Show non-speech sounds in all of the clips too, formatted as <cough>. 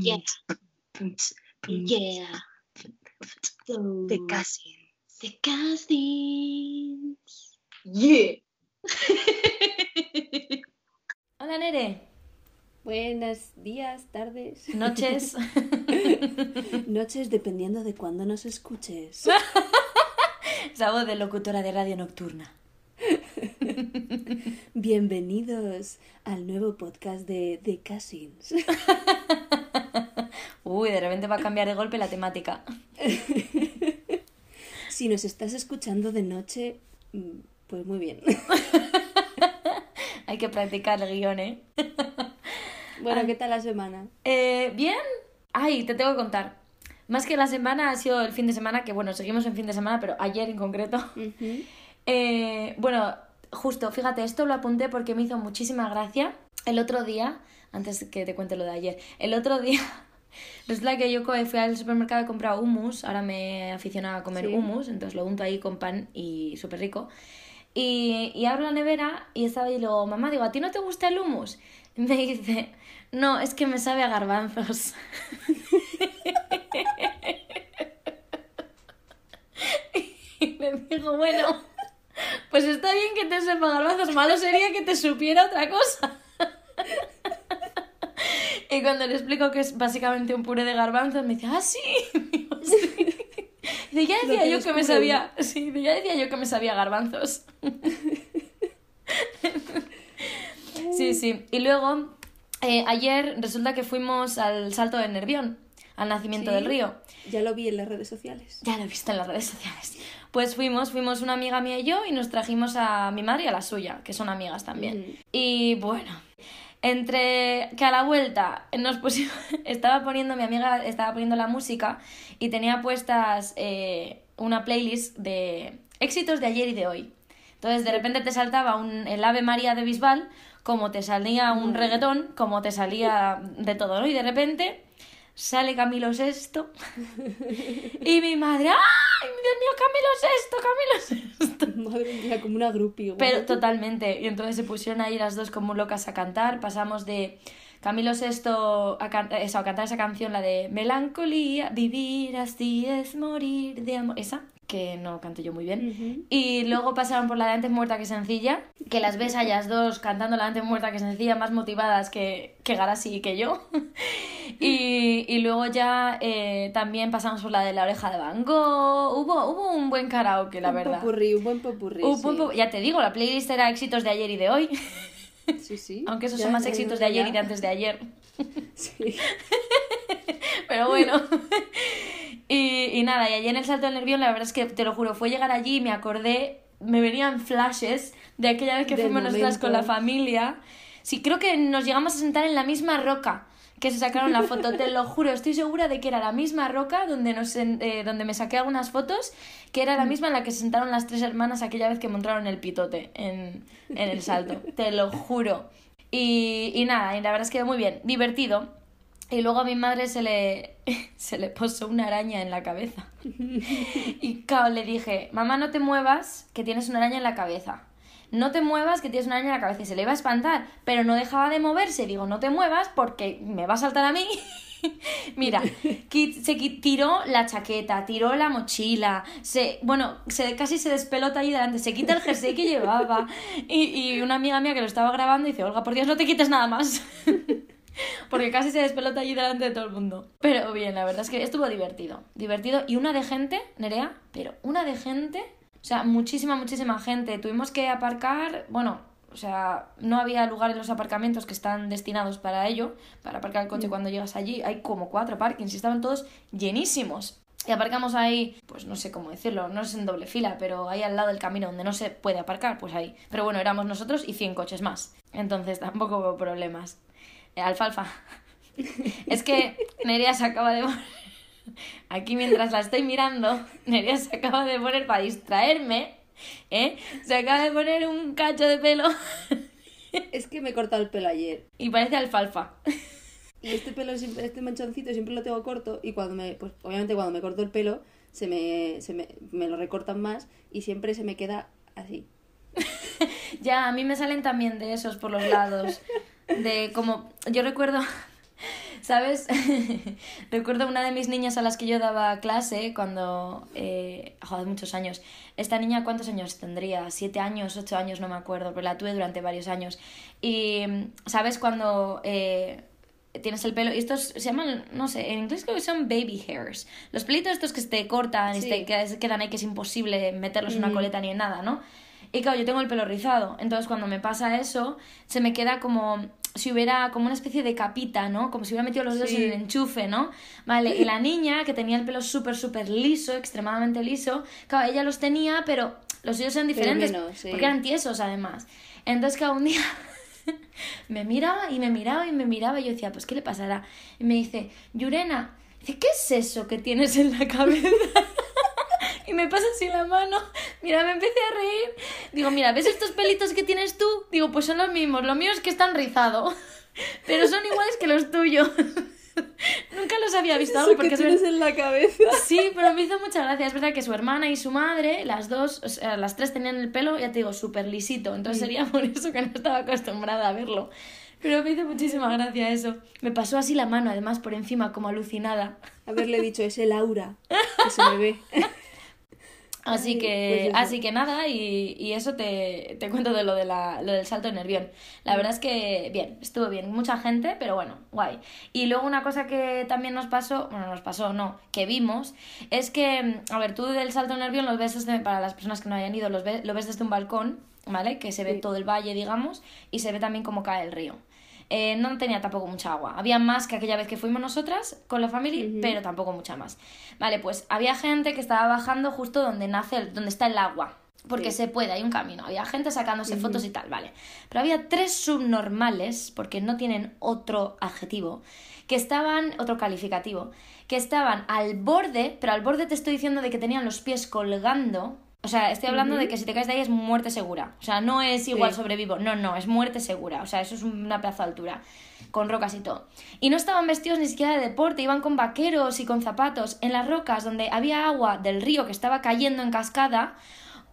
Yeah. Yeah. De casi. The castings. Yeah. Hola Nere, Buenos días, tardes. noches. <laughs> Noches dependiendo de cuándo nos escuches. <laughs> Esa voz de locutora de radio nocturna. <laughs> Bienvenidos al nuevo podcast de The Cousins. <laughs> Uy, de repente va a cambiar de golpe la temática. <laughs> Si nos estás escuchando de noche, mm, pues muy bien. Hay que practicar el guion, ¿eh? Bueno, ¿qué tal la semana? Eh, Bien. Ay, te tengo que contar. Más que la semana ha sido el fin de semana, que bueno, seguimos en fin de semana, pero ayer en concreto. Eh, bueno, justo, fíjate, esto lo apunté porque me hizo muchísima gracia. El otro día, antes que te cuente lo de ayer, el otro <laughs> día, resulta que yo fui al supermercado y he comprado hummus, ahora me he aficionado a comer Sí. hummus, entonces lo unto ahí con pan y súper rico. Y, y abro la nevera y estaba ahí y luego, mamá, digo, ¿a ti no te gusta el hummus? Y <laughs> me dice, no, es que me sabe a garbanzos. <laughs> y le digo, bueno, pues está bien que te sepa garbanzos, malo sería que te supiera otra cosa. y cuando le explico que es básicamente un puré de garbanzos, me dice, ah, sí. Digo, sí. Dice, ya decía yo que me sabía, sí, ya decía yo que me sabía garbanzos. sí, sí. Y luego, eh, ayer resulta que fuimos al salto de Nervión, al nacimiento Sí. del río. Ya lo vi en las redes sociales. Ya lo he visto en las redes sociales. Pues fuimos, fuimos una amiga mía y yo y nos trajimos a mi madre y a la suya, que son amigas también. Ujú. Y bueno, entre que a la vuelta nos pusimos, <laughs> estaba poniendo, mi amiga estaba poniendo la música y tenía puestas eh, una playlist de éxitos de ayer y de hoy. Entonces de repente te saltaba un, el Ave María de Bisbal, como te salía un Madre. reggaetón, como te salía <laughs> de todo, ¿no? Y de repente sale Camilo Sesto <laughs> y mi madre, ¡ay, Dios mío, Camilo Sesto, Camilo Sesto! <laughs> Madre mía, como una guau. Pero totalmente. Y entonces se pusieron ahí las dos como locas a cantar. Pasamos de Camilo Sesto a, can- eso, a cantar esa canción, la de Melancolía, vivir así es morir de amor. Esa, que no canto yo muy bien. Y luego pasaron por la de antes muerta que sencilla, que las ves a ellas dos cantando la de antes muerta que sencilla, más motivadas que, que Garasi y que yo. <laughs> Y, y luego ya eh, también pasamos por la de la oreja de Van Gogh. Hubo, hubo un buen karaoke, la un verdad. popurrí, un buen popurrí. Uh, sí. Ya te digo, la playlist era éxitos de ayer y de hoy, <laughs> Sí, sí. aunque esos Ya, son más éxitos de ayer ya. y de antes de ayer. <laughs> Sí. Pero bueno. Y, y nada, y ayer en el Salto del Nervión, la verdad es que te lo juro, fue llegar allí y me acordé, me venían flashes de aquella vez que Del fuimos nosotras con la momento. familia. Sí, creo que nos llegamos a sentar en la misma roca que se sacaron la foto, te lo juro, estoy segura de que era la misma roca donde, nos, eh, donde me saqué algunas fotos, que era la Mm. misma en la que se sentaron las tres hermanas aquella vez que montaron el pitote en, en el salto, te lo juro. Y, y nada, y la verdad es que muy bien, divertido. Y luego a mi madre se le, <laughs> se le posó una araña en la cabeza. <laughs> Y claro, le dije, mamá, no te muevas, que tienes una araña en la cabeza. No te muevas, que tienes una araña en la cabeza. Y se le iba a espantar, pero no dejaba de moverse. Digo, no te muevas porque me va a saltar a mí. <laughs> Mira, se tiró la chaqueta, tiró la mochila, se, bueno, se, casi se despelota ahí delante, se quita el jersey que llevaba. Y, y una amiga mía que lo estaba grabando dice, Olga, por Dios, no te quites nada más. <laughs> Porque casi se despelota allí delante de todo el mundo. Pero bien, la verdad es que estuvo divertido. Divertido. Y una de gente, Nerea, pero una de gente. O sea, muchísima, muchísima gente. Tuvimos que aparcar. Bueno, o sea, no había lugar en los aparcamientos que están destinados para ello. Para aparcar el coche cuando llegas allí. Hay como cuatro parkings y estaban todos llenísimos. Y aparcamos ahí, pues no sé cómo decirlo, no es en doble fila, pero ahí al lado del camino donde no se puede aparcar, pues ahí. Pero bueno, éramos nosotros y 100 coches más. Entonces tampoco hubo problemas. Eh, alfalfa. <laughs> Es que Nerea se acaba de poner... Aquí mientras la estoy mirando, Nerea se acaba de poner para distraerme, ¿eh? Se acaba de poner un cacho de pelo <laughs> Es que me he cortado el pelo ayer. y parece alfalfa. <laughs> Y este pelo, siempre- este manchoncito siempre lo tengo corto y cuando me, pues obviamente cuando me corto el pelo se me, se me, me lo recortan más y siempre se me queda así. Ya, a mí me salen también de esos por los lados. De como, yo recuerdo, <laughs> ¿sabes? <laughs> recuerdo una de mis niñas a las que yo daba clase cuando, eh, joder, muchos años. Esta niña, ¿cuántos años tendría? ¿Siete años, ocho años? No me acuerdo, pero la tuve durante varios años. Y, ¿sabes? Cuando... Eh, tienes el pelo y estos se llaman, no sé, en inglés creo que son baby hairs. Los pelitos estos que se te cortan y Sí. se te quedan ahí que es imposible meterlos en una coleta ni en nada, ¿no? Y claro, yo tengo el pelo rizado, entonces cuando me pasa eso, se me queda como si hubiera como una especie de capita, ¿no? Como si hubiera metido los dedos Sí. en el enchufe, ¿no? Vale, y la <laughs> niña, que tenía el pelo súper, súper liso, extremadamente liso, claro, ella los tenía, pero los suyos eran diferentes, sí. porque eran tiesos además. Entonces cada un día <laughs> me miraba y me miraba y me miraba y yo decía, pues ¿qué le pasará? Y me dice, Yurena, dice, ¿qué es eso que tienes en la cabeza? <laughs> y me pasa así la mano, <laughs> mira, me empecé a reír. Digo, mira, ¿ves estos pelitos que tienes tú? Digo, pues son los mismos, lo mío es que están rizados, <laughs> pero son iguales que los tuyos. <laughs> Nunca los había visto Eso porque que es tienes verdad- en la cabeza. Sí, pero me hizo mucha gracia. Es verdad que su hermana y su madre, las dos, o sea, las tres tenían el pelo, ya te digo, súper lisito. Entonces sería por eso que no estaba acostumbrada a verlo. Pero me hizo muchísima gracia eso. Me pasó así la mano, además, por encima, como alucinada. Haberle dicho, es el aura que se me ve. Así que, pues así que nada, y, y eso te, te cuento de lo, de la, lo del salto de nervión. La verdad es que, bien, estuvo bien. Mucha gente, pero bueno, guay. Y luego una cosa que también nos pasó, bueno, nos pasó, no, que vimos, es que, a ver, tú del salto de nervión los ves desde, para las personas que no hayan ido, los ves, lo ves desde un balcón, ¿vale? Que se ve Sí. todo el valle, digamos, y se ve también cómo cae el río. Eh, no tenía tampoco mucha agua. Había más que aquella vez que fuimos nosotras con la familia, pero tampoco mucha más. Vale, pues había gente que estaba bajando justo donde nace, el- donde está el agua. Porque Sí. se puede, hay un camino. Había gente sacándose fotos y tal, vale. Pero había tres subnormales, porque no tienen otro adjetivo, que estaban, otro calificativo, que estaban al borde, pero al borde te estoy diciendo de que tenían los pies colgando. O sea, estoy hablando de que si te caes de ahí es muerte segura. O sea, no es igual Sí. sobrevivo. No, no, es muerte segura. O sea, eso es una pedazo de altura. Con rocas y todo. Y no estaban vestidos ni siquiera de deporte, iban con vaqueros y con zapatos. En las rocas donde había agua del río que estaba cayendo en cascada,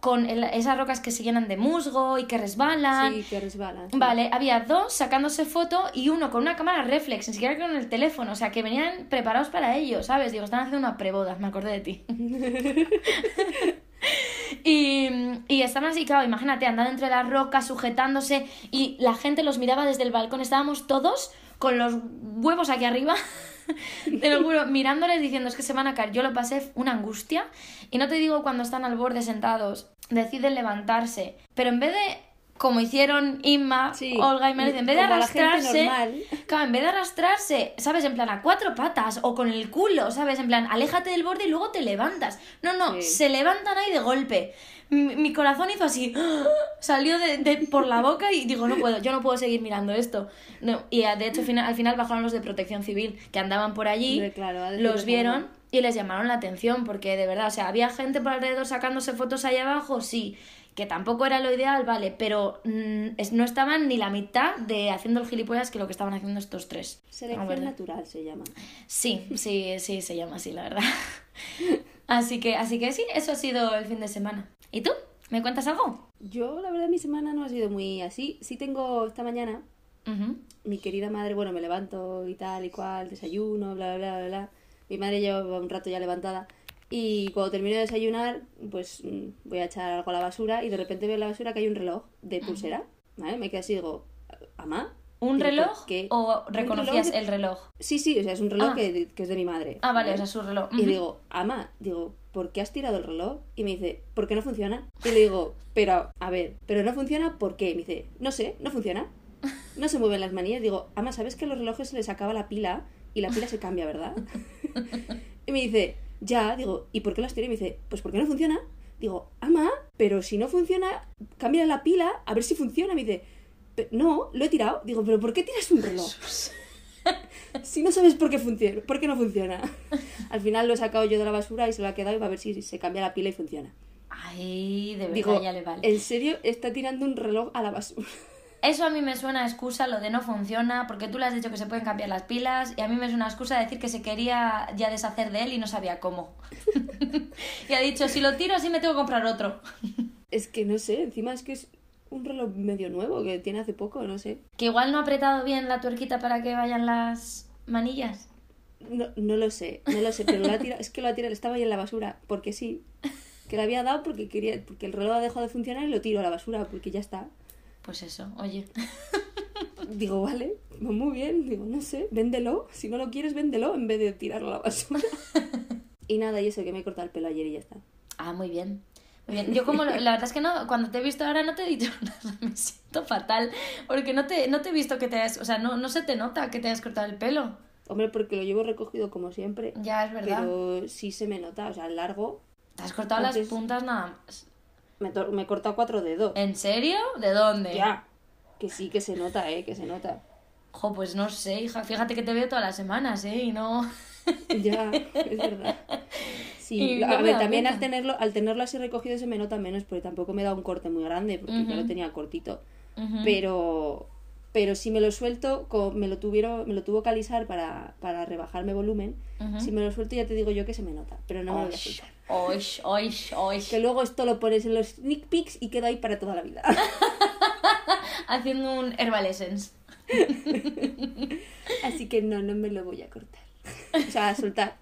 con el- esas rocas que se llenan de musgo y que resbalan. Sí, que resbala. sí. Vale, había dos sacándose foto y uno con una cámara reflex, ni siquiera con el teléfono, o sea, que venían preparados para ello, ¿sabes? Digo, están haciendo una preboda, me acordé de ti. <laughs> y, y estaban así, claro, imagínate, andando entre las rocas, sujetándose, y la gente los miraba desde el balcón, estábamos todos con los huevos aquí arriba, <laughs> te lo juro, mirándoles diciendo, es que se van a caer. Yo lo pasé una angustia, y no te digo cuando están al borde sentados, deciden levantarse, pero en vez de, como hicieron Inma, Sí, Olga y Meredith, en vez de arrastrarse, normal. <laughs> claro, en vez de arrastrarse, ¿sabes? En plan a cuatro patas o con el culo, ¿sabes? En plan, aléjate del borde y luego te levantas. No, no, Sí. se levantan ahí de golpe. Mi, mi corazón hizo así, <gasps> salió de, de- por la boca y digo, no puedo, yo no puedo seguir mirando esto. No, y ah, de hecho al final bajaron los de protección civil que andaban por allí, claro, los vieron algo. y les llamaron la atención porque de verdad, o sea, había gente por alrededor sacándose fotos ahí abajo, sí, que tampoco era lo ideal, vale, pero mm, es- no estaban ni la mitad de haciendo el gilipollas que lo que estaban haciendo estos tres. Selección natural se llama. Sí, sí, sí, se llama así, la verdad. <laughs> Así que, así que sí, eso ha sido el fin de semana. ¿Y tú? ¿Me cuentas algo? Yo, la verdad, mi semana no ha sido muy así. Sí tengo esta mañana, Ujú. mi querida madre, bueno, me levanto y tal y cual, desayuno, bla, bla, bla, bla. Mi madre lleva un rato ya levantada. Y cuando termino de desayunar, pues mm, voy a echar algo a la basura y de repente veo en la basura que hay un reloj de pulsera. ¿Vale? Me quedo así y digo, ¿ama? ¿Un reloj ¿qué? o reconocías reloj de- el reloj? Sí, sí, o sea, es un reloj Ah. que, que es de mi madre. Ah, vale, ¿vale? o sea, su reloj. Y Ujú. digo, ama, digo, ¿por qué has tirado el reloj? Y me dice, ¿por qué no funciona? Y le digo, pero, a ver, ¿pero no funciona por qué? Y me dice, no sé, no funciona. No se mueven las manillas. Digo, ama, ¿sabes que a los relojes se les acaba la pila y la pila se cambia, verdad? <laughs> Y me dice, ya, digo, ¿y por qué las tiré? Y me dice, pues porque no funciona. Digo, ama, pero si no funciona, cambia la pila a ver si funciona. Me dice, "Pe- no, lo he tirado. Digo, ¿pero por qué tiras un reloj? <laughs> Si no sabes por qué funciona, por qué no funciona. Al final lo he sacado yo de la basura y se lo ha quedado y va a ver si se cambia la pila y funciona. Ay, de verdad, Digo, ya le vale. ¿en serio está tirando un reloj a la basura? Eso a mí me suena a excusa lo de no funciona, porque tú le has dicho que se pueden cambiar las pilas, y a mí me suena a excusa decir que se quería ya deshacer de él y no sabía cómo. <laughs> y ha dicho, si lo tiro así me tengo que comprar otro. <laughs> Es que no sé, encima es que es, un reloj medio nuevo que tiene hace poco, no sé. Que igual no ha apretado bien la tuerquita para que vayan las manillas. No, no lo sé, no lo sé, pero lo ha tirado, <laughs> es que lo ha tirado, estaba ahí en la basura, porque sí. Que lo había dado porque quería, porque el reloj ha dejado de funcionar y lo tiro a la basura, porque ya está. Pues eso, oye. <laughs> Digo, vale, muy bien, digo, no sé, véndelo, si no lo quieres, véndelo en vez de tirarlo a la basura. <laughs> y nada, y eso, que me he cortado el pelo ayer y ya está. Ah, muy bien. Muy bien. Yo como lo- la verdad es que no, cuando te he visto ahora no te he dicho <laughs> nada, me siento fatal, porque no te, no te he visto que te hayas, o sea, no, no se te nota que te hayas cortado el pelo. Hombre, porque lo llevo recogido como siempre, Ya es verdad. pero sí se me nota, o sea, largo. Te has cortado las puntas nada más. Me, me he cortado cuatro dedos. ¿En serio? ¿De dónde? Ya. Que sí, que se nota, eh, que se nota. Jo, pues no sé, hija. Fíjate que te veo todas las semanas, ¿eh? Y no... <laughs> Ya, es verdad. Sí, a ver, también al tenerlo, al tenerlo así recogido se me nota menos, porque tampoco me da un corte muy grande, porque ya lo tenía cortito. Pero, pero si me lo suelto, me lo tuvieron, me lo tuvo que alisar para, para rebajarme volumen. Si me lo suelto ya te digo yo que se me nota, pero no me lo voy a soltar. oish, oish, oish. Que luego esto lo pones en los sneak peeks y queda ahí para toda la vida. <laughs> Haciendo un Herbal Essence. <laughs> Así que no, no me lo voy a cortar. O sea, a soltar.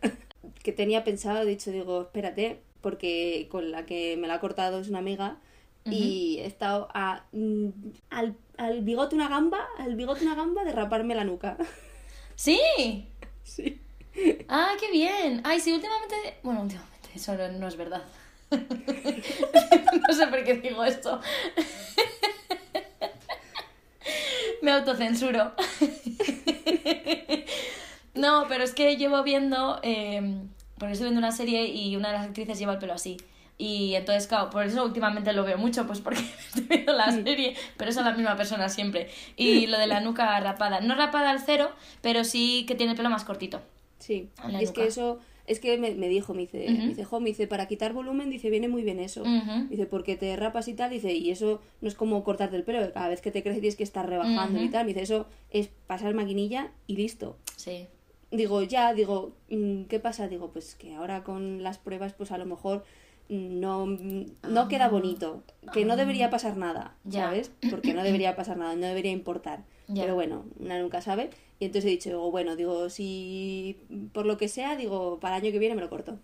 Que tenía pensado, de hecho, digo, espérate, porque con la que me la ha cortado es una amiga. Y he estado a, mm, al, al bigote una gamba, al bigote una gamba de raparme la nuca. ¡Sí! <laughs> Sí. ¡Ah, qué bien! Ay, sí, últimamente... Bueno, últimamente, eso no, no es verdad. <laughs> no sé por qué digo esto. Me autocensuro. <laughs> no, pero es que llevo viendo... eh, porque estoy viendo una serie y una de las actrices lleva el pelo así. Y entonces, claro, por eso últimamente lo veo mucho, pues porque <laughs> estoy viendo la serie, pero es la misma persona siempre. Y <laughs> lo de la nuca rapada. No rapada al cero, pero sí que tiene el pelo más cortito. Sí. La es nuca. que eso, es que me, me dijo, me dice, me dice, jo, me dice, para quitar volumen, dice, viene muy bien eso. Dice, porque te rapas y tal, dice, y eso no es como cortarte el pelo, cada vez que te crece tienes que estar rebajando y tal. Me dice, eso es pasar maquinilla y listo. Sí. Digo, ya, digo, mm, ¿qué pasa? Digo, pues que ahora con las pruebas, pues a lo mejor no, no queda bonito. Que no debería pasar nada, Ah. Ya. ¿sabes? Porque no debería pasar nada, no debería importar. Pero bueno, una nunca sabe. Y entonces he dicho, bueno, digo, si por lo que sea, digo, para el año que viene me lo corto.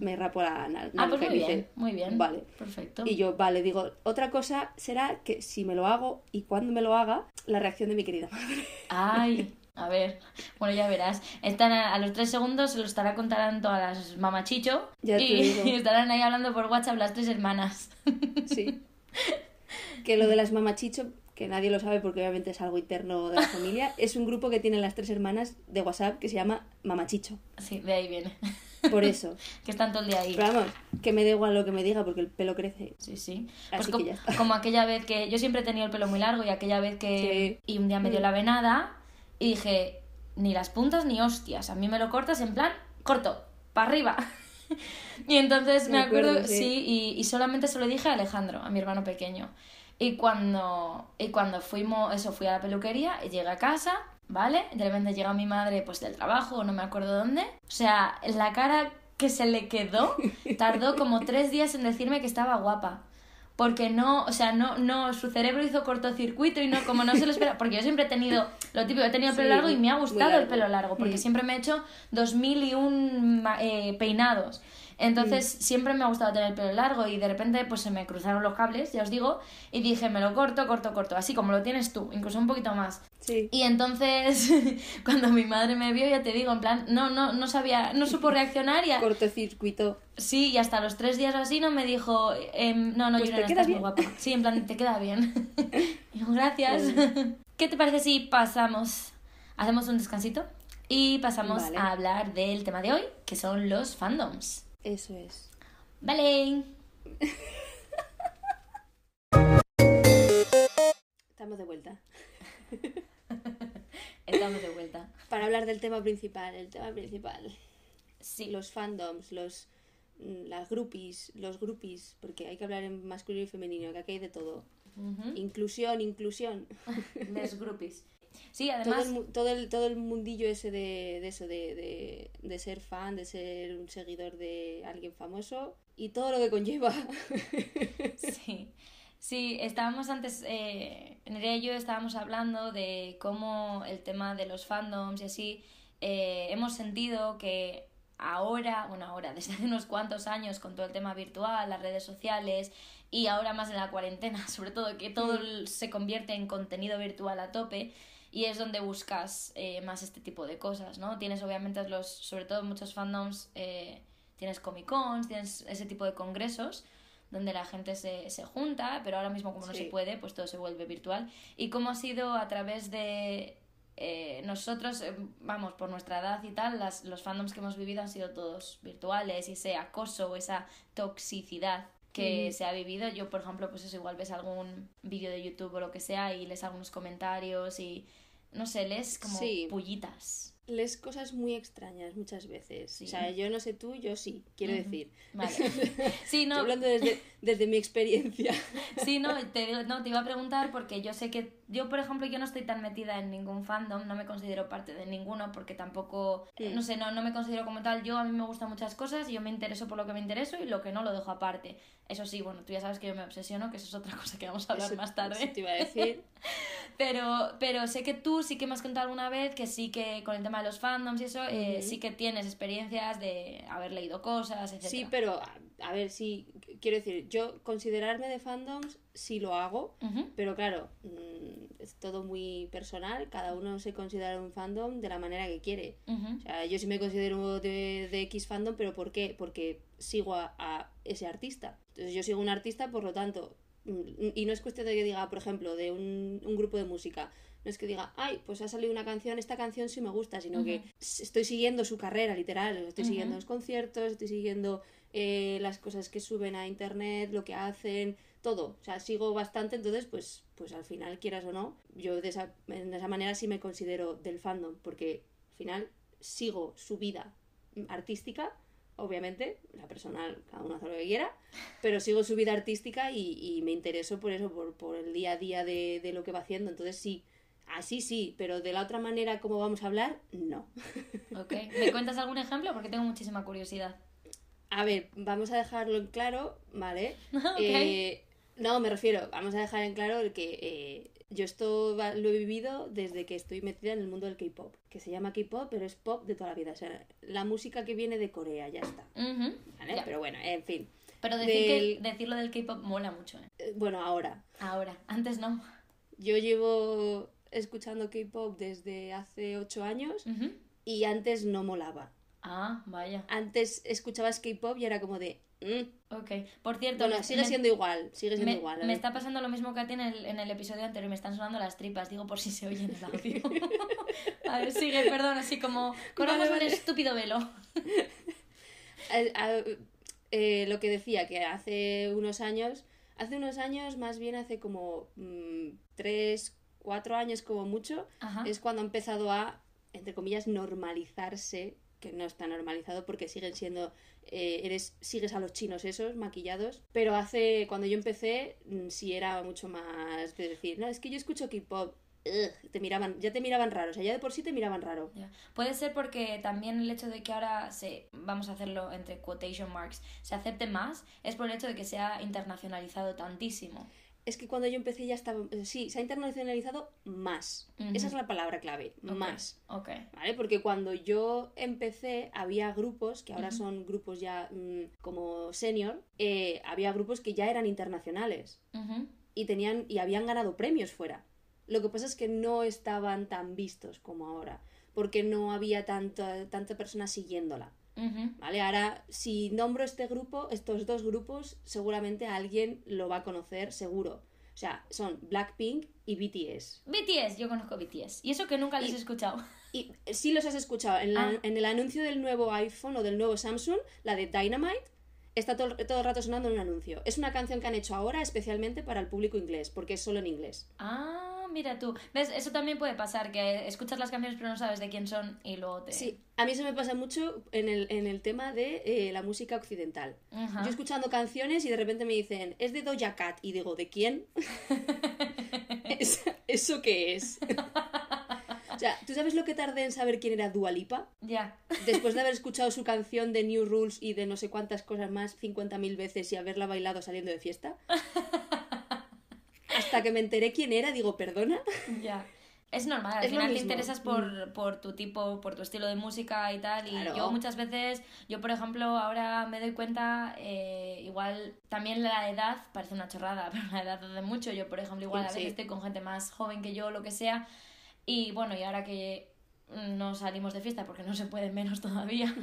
Me rapo la, la Ah, pues muy dice, bien, muy bien. Vale. Perfecto. Y yo, vale, digo, otra cosa será que si me lo hago y cuando me lo haga, la reacción de mi querida madre. Ay, <laughs> a ver, bueno, ya verás. Están a, a los tres segundos, se lo estará contando a las mamachicho Ya te y, digo. <laughs> y estarán ahí hablando por WhatsApp las tres hermanas. <laughs> Sí. Que lo de las mamachicho, que nadie lo sabe porque obviamente es algo interno de la familia, <laughs> es un grupo que tienen las tres hermanas de WhatsApp que se llama Mamachicho. Sí, de ahí viene. Por eso. que están todo el día ahí. Pero vamos, que me da igual lo que me diga porque el pelo crece. Sí, sí. Pues Así que ya está. como aquella vez que yo siempre he tenido el pelo muy largo y aquella vez que... Y un día me dio Mm. la venada y dije, ni las puntas ni hostias, a mí me lo cortas en plan, corto, para arriba. <laughs> y entonces me, Me acuerdo, acuerdo, sí, sí. y, y solamente se lo dije a Alejandro, a mi hermano pequeño. Y cuando, y cuando fuimos, eso, fui a la peluquería y llegué a casa, ¿vale? De repente llega mi madre, pues del trabajo, o no me acuerdo dónde. O sea, la cara que se le quedó <laughs> tardó como tres días en decirme que estaba guapa. Porque no, o sea, no, no, su cerebro hizo cortocircuito y no, como no se lo espera, porque yo siempre he tenido, lo típico, he tenido el pelo Sí, largo y me ha gustado el pelo largo, porque Mm. siempre me he hecho dos mil y un eh, peinados. Entonces siempre me ha gustado tener el pelo largo y de repente pues se me cruzaron los cables, ya os digo, y dije, me lo corto, corto, corto, así como lo tienes tú, incluso un poquito más. Sí. Y entonces, <laughs> cuando mi madre me vio, ya te digo, en plan, no, no, no sabía, no supo reaccionar y a- Cortocircuito. sí, y hasta los tres días o así no me dijo, em, no, no, Pues te Yurena, queda estás muy bien. guapa. Sí, en plan, te queda bien. <laughs> Yo, gracias. <laughs> ¿Qué te parece si pasamos, hacemos un descansito? Y pasamos Vale. a hablar del tema de hoy, que son los fandoms. Eso es. Vale. Estamos de vuelta. <laughs> Estamos de vuelta. Para hablar del tema principal, el tema principal. Sí, Los fandoms, los mm, las groupies, los groupies, porque hay que hablar en masculino y femenino, que aquí hay de todo. Inclusión, inclusión. <laughs> Les groupies. Sí, todo, además, el, mu- todo, el, todo el mundillo ese de, de eso, de, de, de ser fan, de ser un seguidor de alguien famoso y todo lo que conlleva. <laughs> <laughs> sí. Sí, estábamos antes, eh, Nerea y yo estábamos hablando de cómo el tema de los fandoms y así, eh, hemos sentido que ahora, bueno, ahora, <laughs> desde hace unos cuantos años con todo el tema virtual, las redes sociales y ahora más en la cuarentena, sobre todo que todo Mm. se convierte en contenido virtual a tope y es donde buscas eh, más este tipo de cosas, ¿no? Tienes obviamente los, sobre todo muchos fandoms, eh, tienes Comic Cons, tienes ese tipo de congresos donde la gente se, se junta, pero ahora mismo como no se puede, pues todo se vuelve virtual. Y cómo ha sido a través de eh, nosotros, eh, vamos, por nuestra edad y tal, las, los fandoms que hemos vivido han sido todos virtuales y ese acoso, esa toxicidad que Mm. se ha vivido. Yo, por ejemplo, pues eso, igual ves algún vídeo de YouTube o lo que sea y lees algunos comentarios y, no sé, lees como Sí. pullitas. Les cosas muy extrañas muchas veces. Sí. O sea, yo no sé tú, yo sí, quiero decir. Vale. <laughs> Sí, no, Estoy hablando desde, desde mi experiencia. Sí, no te, no, te iba a preguntar porque yo sé que yo, por ejemplo, yo no estoy tan metida en ningún fandom, no me considero parte de ninguno porque tampoco, no sé, no, no me considero como tal. Yo a mí me gustan muchas cosas y yo me intereso por lo que me intereso y lo que no lo dejo aparte. Eso sí, bueno, tú ya sabes que yo me obsesiono, que eso es otra <laughs> cosa que vamos a hablar Eso- más tarde. eso te iba a decir. <laughs> Pero, pero sé que tú sí que me has contado alguna vez que sí que con el tema de los fandoms y eso, eh, sí que tienes experiencias de haber leído cosas, etc. Sí, pero a, ver, sí, quiero decir, yo considerarme de fandoms sí lo hago, pero claro, mm, es todo muy personal, cada uno se considera un fandom de la manera que quiere. O sea, yo sí me considero de, de X fandom, pero ¿por qué? Porque sigo a, a ese artista. Entonces yo sigo un artista, por lo tanto, mm, y no es cuestión de que diga, por ejemplo, de un, un grupo de música, no es que diga, ay, pues ha salido una canción, esta canción sí me gusta, sino que estoy siguiendo su carrera, literal, estoy siguiendo los conciertos, estoy siguiendo eh, las cosas que suben a internet, lo que hacen, todo. O sea, sigo bastante, entonces, pues, pues al final, quieras o no, yo de esa, de esa manera sí me considero del fandom, porque al final sigo su vida artística, obviamente, la personal, cada uno hace lo que quiera, pero sigo su vida artística y, me intereso por eso, por, por el día a día de, de lo que va haciendo. Entonces sí, así sí, pero de la otra manera como vamos a hablar, no. Ok. ¿Me cuentas algún ejemplo? Porque tengo muchísima curiosidad. A ver, vamos a dejarlo en claro, ¿vale? <laughs> Eh, no, me refiero, vamos a dejar en claro el que eh, yo esto va- lo he vivido desde que estoy metida en el mundo del K-pop, que se llama K-pop, pero es pop de toda la vida, o sea, la música que viene de Corea, ya está. ¿Vale? Pero bueno, en fin. Pero decir del- que, decirlo del K-pop mola mucho, ¿eh? Eh, Bueno, ahora, Ahora, antes no. yo llevo escuchando K-pop desde hace ocho años y antes no molaba. Ah, vaya. Antes escuchabas K-pop y era como de... mm. Ok. Por cierto, Bueno, sigue me- siendo igual, sigue siendo me, igual. me está pasando lo mismo que a ti en el, en el episodio anterior. Me están sonando las tripas, digo por si se oye en el audio. <laughs> a ver, sigue, perdón, así como. Corramos Vale, un estúpido velo. <laughs> Eh, a- eh, lo que decía, que hace unos años, hace unos años, más bien hace como mm, tres, cuatro años como mucho, Ajá. es cuando ha empezado a, entre comillas, normalizarse, que no está normalizado porque siguen siendo, eh, eres, sigues a los chinos esos, maquillados, pero hace, cuando yo empecé, mm, sí era mucho más de decir, no, es que yo escucho K-pop, te miraban, ya te miraban raro, o sea, ya de por sí te miraban raro. Puede ser porque también el hecho de que ahora se, vamos a hacerlo entre quotation marks, se acepte más, es por el hecho de que se ha internacionalizado tantísimo. Es que cuando yo empecé ya estaba. eh, Sí, se ha internacionalizado más. Esa es la palabra clave. Más. Ok. ¿Vale? Porque cuando yo empecé había grupos, que ahora son grupos ya mm, como senior, eh, había grupos que ya eran internacionales y tenían y habían ganado premios fuera. Lo que pasa es que no estaban tan vistos como ahora, porque no había tanta, tanta persona siguiéndola. ¿Vale? Ahora, si nombro este grupo, estos dos grupos, seguramente alguien lo va a conocer, seguro. O sea, son Blackpink y BTS. BTS, yo conozco BTS. Y eso que nunca les he escuchado. <laughs> Y sí los has escuchado. En, la- Ah. en el anuncio del nuevo iPhone o del nuevo Samsung, la de Dynamite, está todo, todo el rato sonando en un anuncio. Es una canción que han hecho ahora especialmente para el público inglés, porque es solo en inglés. Ah, mira tú. ¿Ves? Eso también puede pasar, que escuchas las canciones pero no sabes de quién son y luego te... Sí, a mí eso me pasa mucho en el, en el tema de eh, la música occidental. Ajá. Yo escuchando canciones y de repente me dicen, es de Doja Cat. Y digo, ¿de quién? <laughs> <laughs> ¿Es- ¿Eso qué es? o sea, ¿tú sabes lo que tardé en saber quién era Dua Lipa? Ya. Después de haber escuchado su canción de New Rules y de no sé cuántas cosas más 50.000 veces y haberla bailado saliendo de fiesta. Hasta que me enteré quién era, digo, perdona. Ya. Es normal, al Es final te interesas por, por tu tipo, por tu estilo de música y tal. Y Claro. yo muchas veces, yo por ejemplo, ahora me doy cuenta, eh, igual también la edad, parece una chorrada, <laughs> pero la edad hace mucho. Yo, por ejemplo, igual a Sí. veces estoy con gente más joven que yo, lo que sea. Y bueno, y ahora que no salimos de fiesta porque no se puede menos <laughs> todavía,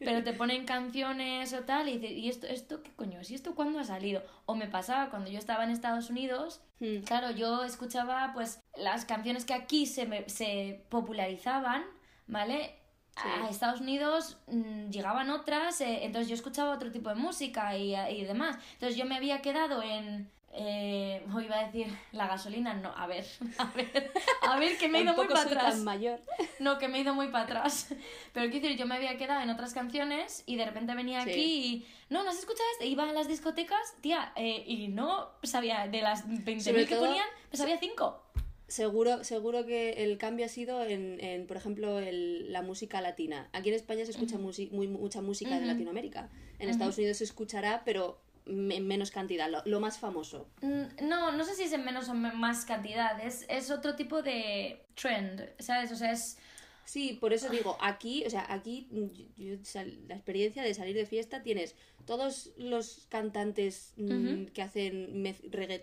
pero te ponen canciones o tal y dices, ¿y esto, esto qué coño es? ¿Y esto cuándo ha salido? O me pasaba cuando yo estaba en Estados Unidos, Hmm. claro, yo escuchaba pues las canciones que aquí se, me- se popularizaban, ¿vale? Sí. A Estados Unidos mm, llegaban otras, eh, entonces yo escuchaba otro tipo de música y, y demás. Entonces yo me había quedado en... Eh, <laughs> o iba a decir la gasolina, no, a ver, <laughs> a ver, a ver que me he ido muy para atrás. mayor. <laughs> No, que me he ido muy para atrás. Pero quiero decir, yo me había quedado en otras canciones y de repente venía Sí. aquí y. No, ¿no has escuchado este? Iba a las discotecas, tía, eh, y no sabía de las 20.000 Sobre que ponían, me sabía 5. Seguro, seguro que el cambio ha sido en, en, por ejemplo, el- la música latina. Aquí en España se escucha musi- muy, mucha música de Ujú. Latinoamérica. En Estados Unidos se escuchará, pero en menos cantidad, lo, lo más famoso. Mm, No, no sé si es en menos o más cantidad, es, es otro tipo de trend, ¿sabes? O sea, es. Sí, por eso digo, aquí, o sea, aquí yo- la experiencia de salir de fiesta tienes todos los cantantes mm, que hacen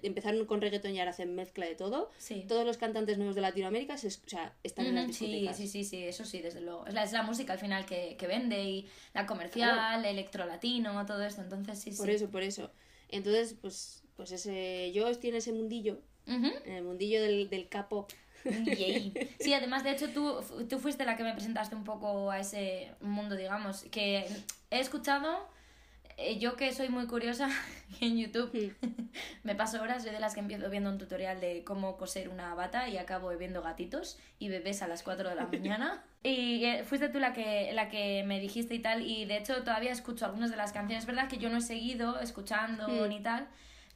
empezaron con reggaeton y ahora hacen mezcla de todo. Sí. Todos los cantantes nuevos de Latinoamérica se o sea, están en las Ujú, Sí, discotecas. sí, sí, sí, eso sí, desde luego. Es la, es la música al final que, que vende y la comercial, electro latino, todo esto. Entonces, sí, sí. Por eso, por eso. Entonces, pues, pues ese, yo estoy en ese mundillo, en el mundillo del, del K-pop. Yay. <laughs> Sí, además, de hecho, tú, tú fuiste la que me presentaste un poco a ese mundo, digamos, que he escuchado, yo que soy muy curiosa, <laughs> en YouTube <laughs> me paso horas, soy de las que empiezo viendo un tutorial de cómo coser una bata y acabo viendo gatitos y bebés a las 4 de la <laughs> mañana. Y eh, fuiste tú la que, la que me dijiste y tal, y de hecho todavía escucho algunas de las canciones, es verdad que yo no he seguido escuchando ni tal,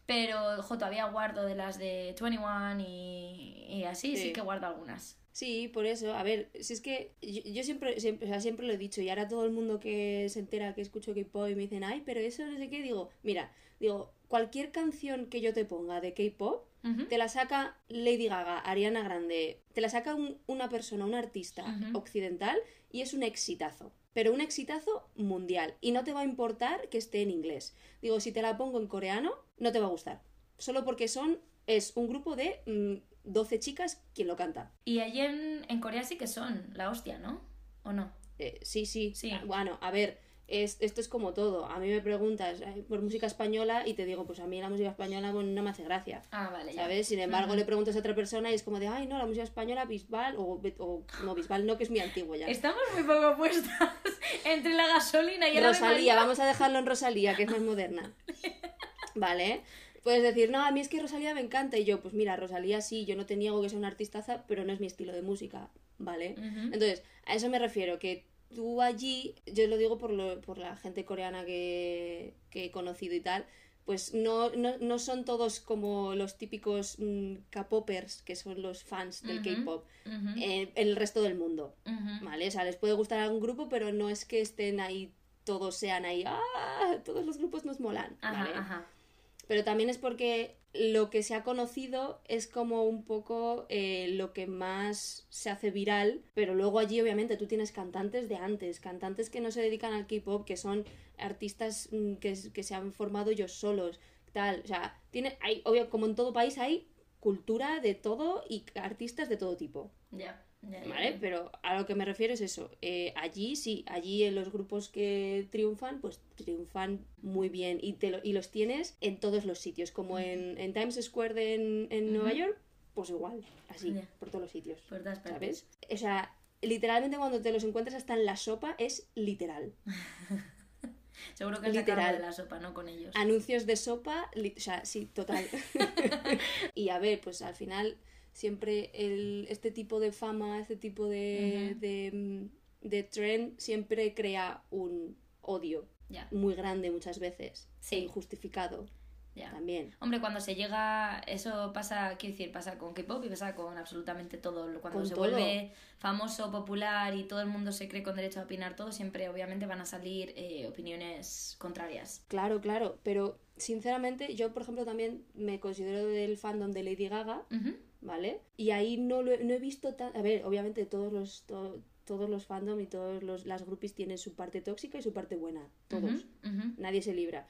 pero jo, todavía guardo de las de 21 y, y así, sí. Sí. que guardo algunas. Sí, por eso. A ver, si es que yo, yo siempre, siempre, o sea, siempre lo he dicho y ahora todo el mundo que se entera que escucho K-pop y me dicen, ay, pero eso no sé qué, digo, mira, digo, cualquier canción que yo te ponga de K-pop, te la saca Lady Gaga, Ariana Grande, te la saca un- una persona, un artista occidental y es un exitazo. Pero un exitazo mundial. Y no te va a importar que esté en inglés. Digo, si te la pongo en coreano, no te va a gustar. Solo porque son, es un grupo de mm, 12 chicas quien lo canta. Y allí en, en Corea sí que son la hostia, ¿no? ¿O no? Eh, sí, sí, Sí. Bueno, a ver, es, esto es como todo. A mí me preguntas por música española y te digo, pues a mí la música española no me hace gracia. Ah, vale, ya. ¿Sabes? Sin embargo, le preguntas a otra persona y es como de, ay, no, la música española, Bisbal, o, o no, Bisbal no, que es muy antiguo ya. Estamos muy poco puestas <laughs> entre la gasolina y el Ave Rosalía, vamos a dejarlo en Rosalía, que es más moderna. <laughs> Vale. Puedes decir, no, a mí es que Rosalía me encanta. Y yo, pues mira, Rosalía sí, yo no te niego que sea una artistaza, pero no es mi estilo de música. ¿Vale? Entonces, a eso me refiero, que tú allí, yo lo digo por, lo- por la gente coreana que, que he conocido y tal, pues no, no, no son todos como los típicos mm, K-popers, que son los fans del K-pop, ujú, en- en el resto del mundo. ¿Vale? O sea, les puede gustar algún grupo, pero no es que estén ahí, todos sean ahí, ¡ah! Todos los grupos nos molan, Ajá, ¿vale? ajá. Pero también es porque lo que se ha conocido es como un poco eh, lo que más se hace viral, pero luego allí obviamente tú tienes cantantes de antes, cantantes que no se dedican al K-pop, que son artistas mm, que, que se han formado ellos solos, tal, o sea, tiene, hay, obvio, como en todo país hay cultura de todo y artistas de todo tipo. Ya, ¿Vale? Pero a lo que me refiero es eso. Eh, allí sí, allí en los grupos que triunfan, pues triunfan muy bien y, te lo- y los tienes en todos los sitios. Como en, en Times Square de en, en Nueva York, pues igual, así, por todos los sitios. Por todas partes. ¿Sabes? O sea, literalmente cuando te los encuentras hasta en la sopa es literal. <laughs> Seguro que es Literal. la cara de la sopa, ¿no? Con ellos. Anuncios de sopa, o sea, sí, total. <laughs> <laughs> y a ver, pues al final siempre el, este tipo de fama, este tipo de, de, mm, de trend siempre crea un odio muy grande muchas veces, Sí. injustificado. También. Hombre, cuando se llega, eso pasa, quiero decir, pasa con K-pop y pasa con absolutamente todo. Cuando Con se todo. vuelve famoso, popular y todo el mundo se cree con derecho a opinar todo, siempre obviamente van a salir eh, opiniones contrarias. Claro, claro, pero sinceramente yo, por ejemplo, también me considero del fandom de Lady Gaga. ¿Vale? Y ahí no, lo he, no he visto tan... A ver, obviamente todos los... to- todos los fandom y todas las groupies tienen su parte tóxica y su parte buena. Todos. Ujú. Nadie se libra.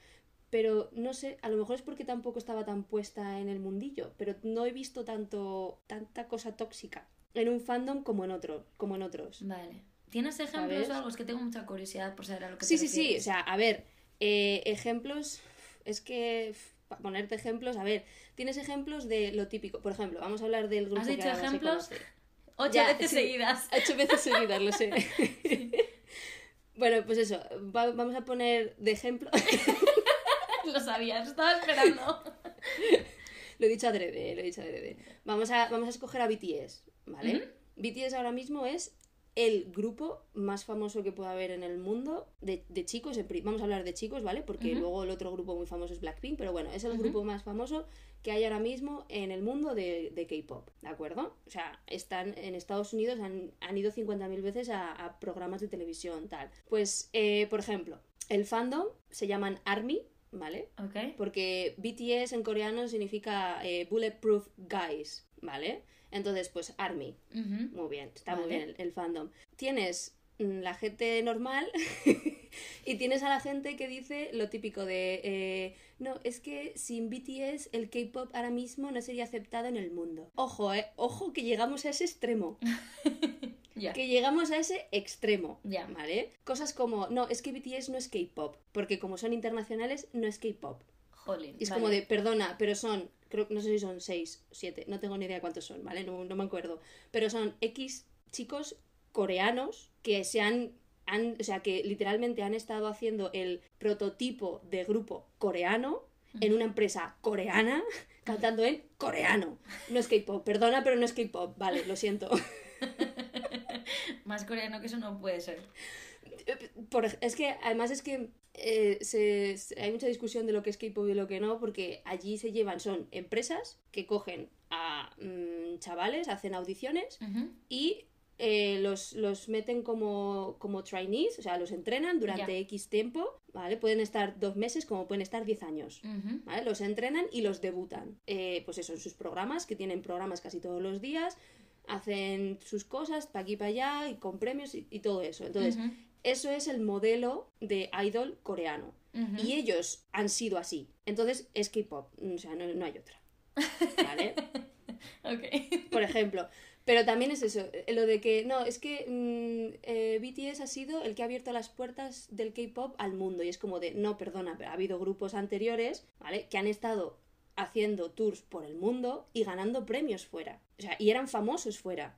Pero no sé, a lo mejor es porque tampoco estaba tan puesta en el mundillo, pero no he visto tanto tanta cosa tóxica en un fandom como en otro, como en otros. Vale. ¿Tienes ejemplos ¿Sabes? o algo? Es que tengo mucha curiosidad por saber a lo que Sí, te sí, sí. O sea, a ver, eh, ejemplos. Es que. Para ponerte ejemplos, a ver, tienes ejemplos de lo típico. Por ejemplo, vamos a hablar del grupo ¿Has que dicho ejemplos? <laughs> Ocho Ya, veces sí. seguidas. <laughs> Ocho veces seguidas, lo sé. <laughs> bueno, pues eso. va- vamos a poner de ejemplo. lo sabías, estaba esperando. lo he dicho adrede, lo he dicho adrede. Vamos a, vamos a escoger a BTS, ¿vale? BTS ahora mismo es el grupo más famoso que pueda haber en el mundo de, de chicos. Vamos a hablar de chicos, ¿vale? Porque luego el otro grupo muy famoso es Blackpink, pero bueno, es el grupo más famoso que hay ahora mismo en el mundo de, de K-pop, ¿de acuerdo? O sea, están en Estados Unidos, han, han ido 50.000 veces a, a programas de televisión, tal. Pues, eh, por ejemplo, el fandom se llaman ARMY, ¿vale? Ok. Porque BTS en coreano significa eh, Bulletproof Guys, ¿vale? Entonces, pues ARMY. Muy bien, está muy bien el, el fandom. Tienes mm, la gente normal <laughs> y tienes a la gente que dice lo típico de eh, no, es que sin BTS el K-pop ahora mismo no sería aceptado en el mundo. Ojo, eh, ojo que llegamos a ese extremo. <laughs> Que llegamos a ese extremo. Cosas como, no, es que BTS no es K-pop, porque como son internacionales, no es K-pop. Jolín. Y es vale. como de, perdona, pero son, creo, no sé si son seis, siete, no tengo ni idea cuántos son, ¿vale? No, no me acuerdo. Pero son X chicos coreanos que se han, han, o sea, que literalmente han estado haciendo el prototipo de grupo coreano en una empresa coreana <laughs> cantando en coreano. No es K-pop, perdona, pero no es K-pop, vale, lo siento. <laughs> Más coreano que eso no puede ser. Por es que además es que eh, se- se- hay mucha discusión de lo que es K-pop y lo que no, porque allí se llevan, son empresas que cogen a mm, chavales, hacen audiciones y eh, los, los meten como, como trainees, o sea, los entrenan durante. X tiempo, ¿vale? Pueden estar dos meses como pueden estar diez años. Los entrenan y los debutan. Eh, pues eso, en sus programas, que tienen programas casi todos los días, hacen sus cosas para aquí para allá y con premios y, y todo eso. Entonces. Eso es el modelo de idol coreano. Y ellos han sido así. Entonces, es K-pop. O sea, no, no hay otra. ¿Vale? <laughs> Ok. Por ejemplo. Pero también es eso, eh, lo de que, no, es que mm, eh, BTS ha sido el que ha abierto las puertas del K-pop al mundo. Y es como de, no, perdona, pero ha habido grupos anteriores, ¿vale? Que han estado haciendo tours por el mundo y ganando premios fuera. O sea, y eran famosos fuera.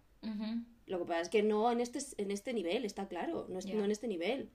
Lo que pasa es que no en este, en este nivel, está claro, no, es, no en este nivel.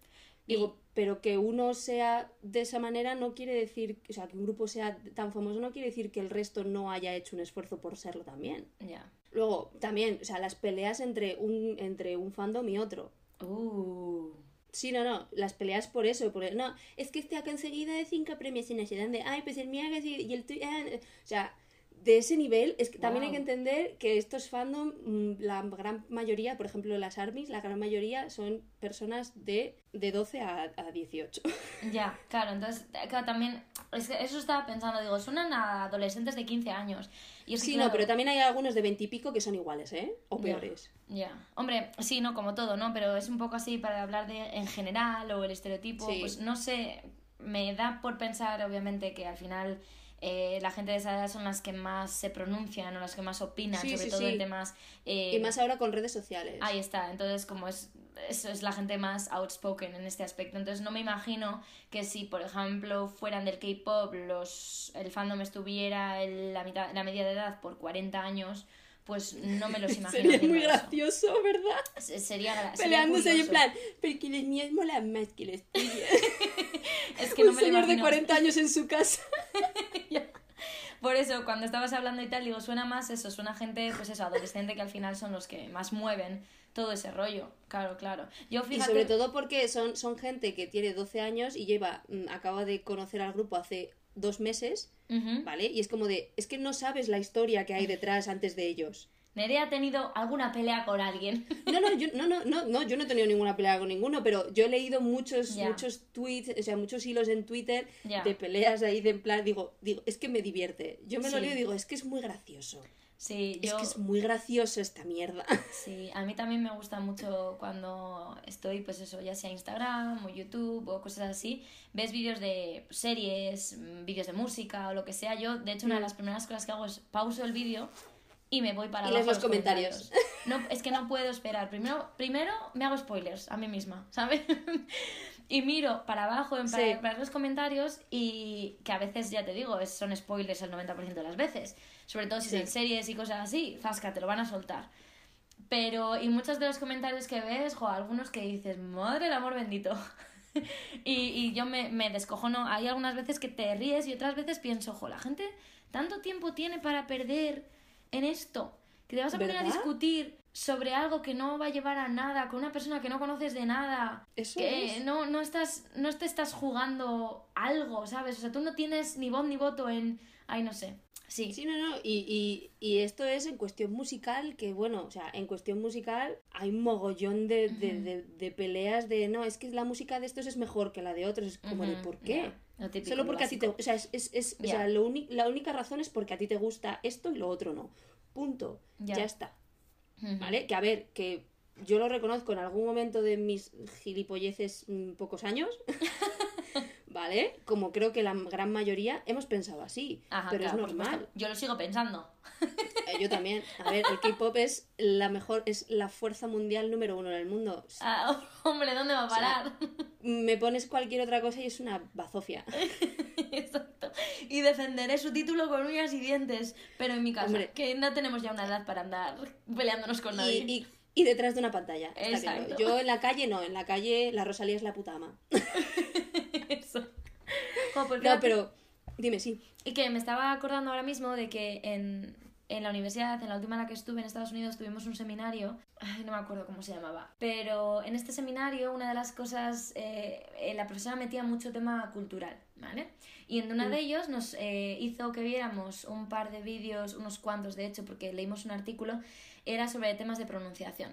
Y- Digo, pero que uno sea de esa manera no quiere decir, o sea, que un grupo sea tan famoso no quiere decir que el resto no haya hecho un esfuerzo por serlo también. Ya. Luego, también, o sea, las peleas entre un, entre un fandom y otro. Uh. Sí, no, no, las peleas por eso, por el- no, es que este ha conseguido de cinco premios y no sé dónde, ay, pues el mío y el tuyo, ah, o sea, de ese nivel, es que también hay que entender que estos fandom, mm, la gran mayoría, por ejemplo, las armies, la gran mayoría son personas de, de 12 a, a 18. <laughs> Ya, claro, entonces, claro, también, es que eso estaba pensando, digo, suenan a adolescentes de 15 años. Y es que, Sí, claro, no, pero también hay algunos de 20 y pico que son iguales, ¿eh? O Ya. peores. Ya, hombre, sí, no, como todo, ¿no? Pero es un poco así para hablar de en general o el estereotipo, Sí. pues no sé, me da por pensar, obviamente, que al final eh, la gente de esa edad son las que más se pronuncian o las que más opinan, Sí, sobre sí, todo sí. en temas... eh, Y más ahora con redes sociales. Ahí está, entonces como es, eso es la gente más outspoken en este aspecto, entonces no me imagino que si por ejemplo fueran del K-pop, los el fandom estuviera en la mitad, la media de edad por 40 años, pues no me los <laughs> imagino. Sería muy eso. gracioso, ¿verdad? Se- Sería, sería Peleándose ahí en plan, porque los míos molan más que los tuyos. <laughs> Es que <laughs> no un me lo señor de imagino. 40 años en su casa. Por eso, cuando estabas hablando y tal, digo, suena más eso, suena gente, pues eso, adolescente que al final son los que más mueven todo ese rollo. Claro, claro. Yo Y fíjate. sobre todo porque son, son gente que tiene 12 años y lleva, mm, acaba de conocer al grupo hace dos meses. ¿vale? Y es como de, es que no sabes la historia que hay detrás antes de ellos. Nerea ha tenido alguna pelea con alguien. <laughs> No, no, yo no, no, no, no, yo no he tenido ninguna pelea con ninguno, pero yo he leído muchos, muchos tweets, o sea, muchos hilos en Twitter de peleas ahí de en plan, digo, digo, es que me divierte. Yo me lo leo y digo, es que es muy gracioso. Sí, Es que es muy gracioso esta mierda. <laughs> Sí, a mí también me gusta mucho cuando estoy, pues eso, ya sea Instagram o YouTube o cosas así, ves vídeos de series, mm, vídeos de música o lo que sea. Yo, de hecho, una de las primeras cosas que hago es pauso el vídeo y me voy para Y abajo a los comentarios. <laughs> No, es que no puedo esperar. Primero, primero me hago spoilers a mí misma, <laughs> ¿sabes? y miro para abajo en para, Sí. para los comentarios y que a veces, ya te digo, es- son spoilers el 90% de las veces. Sobre todo si Sí. son series y cosas así, zasca, te lo van a soltar. Pero, y muchos de los comentarios que ves, jo, algunos que dices, madre el amor bendito. <laughs> y, y yo me, me descojono. Hay algunas veces que te ríes y otras veces pienso, jo, la gente tanto tiempo tiene para perder en esto. Que te vas a poner a discutir sobre algo que no va a llevar a nada, con una persona que no conoces de nada. Eso que es. no, no estás, no te estás jugando algo, ¿sabes? O sea, tú no tienes ni voz ni voto en. Ay, no sé. Sí. Sí, no, no, y, y, y esto es en cuestión musical, que bueno, o sea, en cuestión musical hay un mogollón de, de, de, de peleas de, no, es que la música de estos es mejor que la de otros, es como de, ¿por qué? Solo lo porque a ti te, o sea, es, es, es- o sea, lo la única razón es porque a ti te gusta esto y lo otro no, punto, Ya. ya, está. ¿vale? Que a ver, que yo lo reconozco en algún momento de mis gilipolleces mm, pocos años, <laughs> ¿vale? Como creo que la gran mayoría hemos pensado así, Ajá, pero claro, es normal. Yo lo sigo pensando. Eh, yo también. A ver, el K-pop es la mejor, es la fuerza mundial número uno en el mundo. Ah, <laughs> hombre, ¿dónde va a parar? Me pones cualquier otra cosa y es una bazofia. <laughs> Exacto. Y defenderé su título con uñas y dientes. Pero en mi casa, Hombre. que no tenemos ya una edad para andar peleándonos con nadie. y, y detrás de una pantalla. está claro. Yo en la calle no, en la calle la Rosalía es la puta ama. <laughs> Jo, pues No, pero dime, sí. Y que me estaba acordando ahora mismo de que en, en la universidad, en la última en la que estuve en Estados Unidos, tuvimos un seminario, ay, no me acuerdo cómo se llamaba, pero en este seminario una de las cosas, eh, eh, la profesora metía mucho tema cultural, ¿vale? Y en uno de ellos nos eh, hizo que viéramos un par de vídeos, unos cuantos de hecho, porque leímos un artículo, era sobre temas de pronunciación.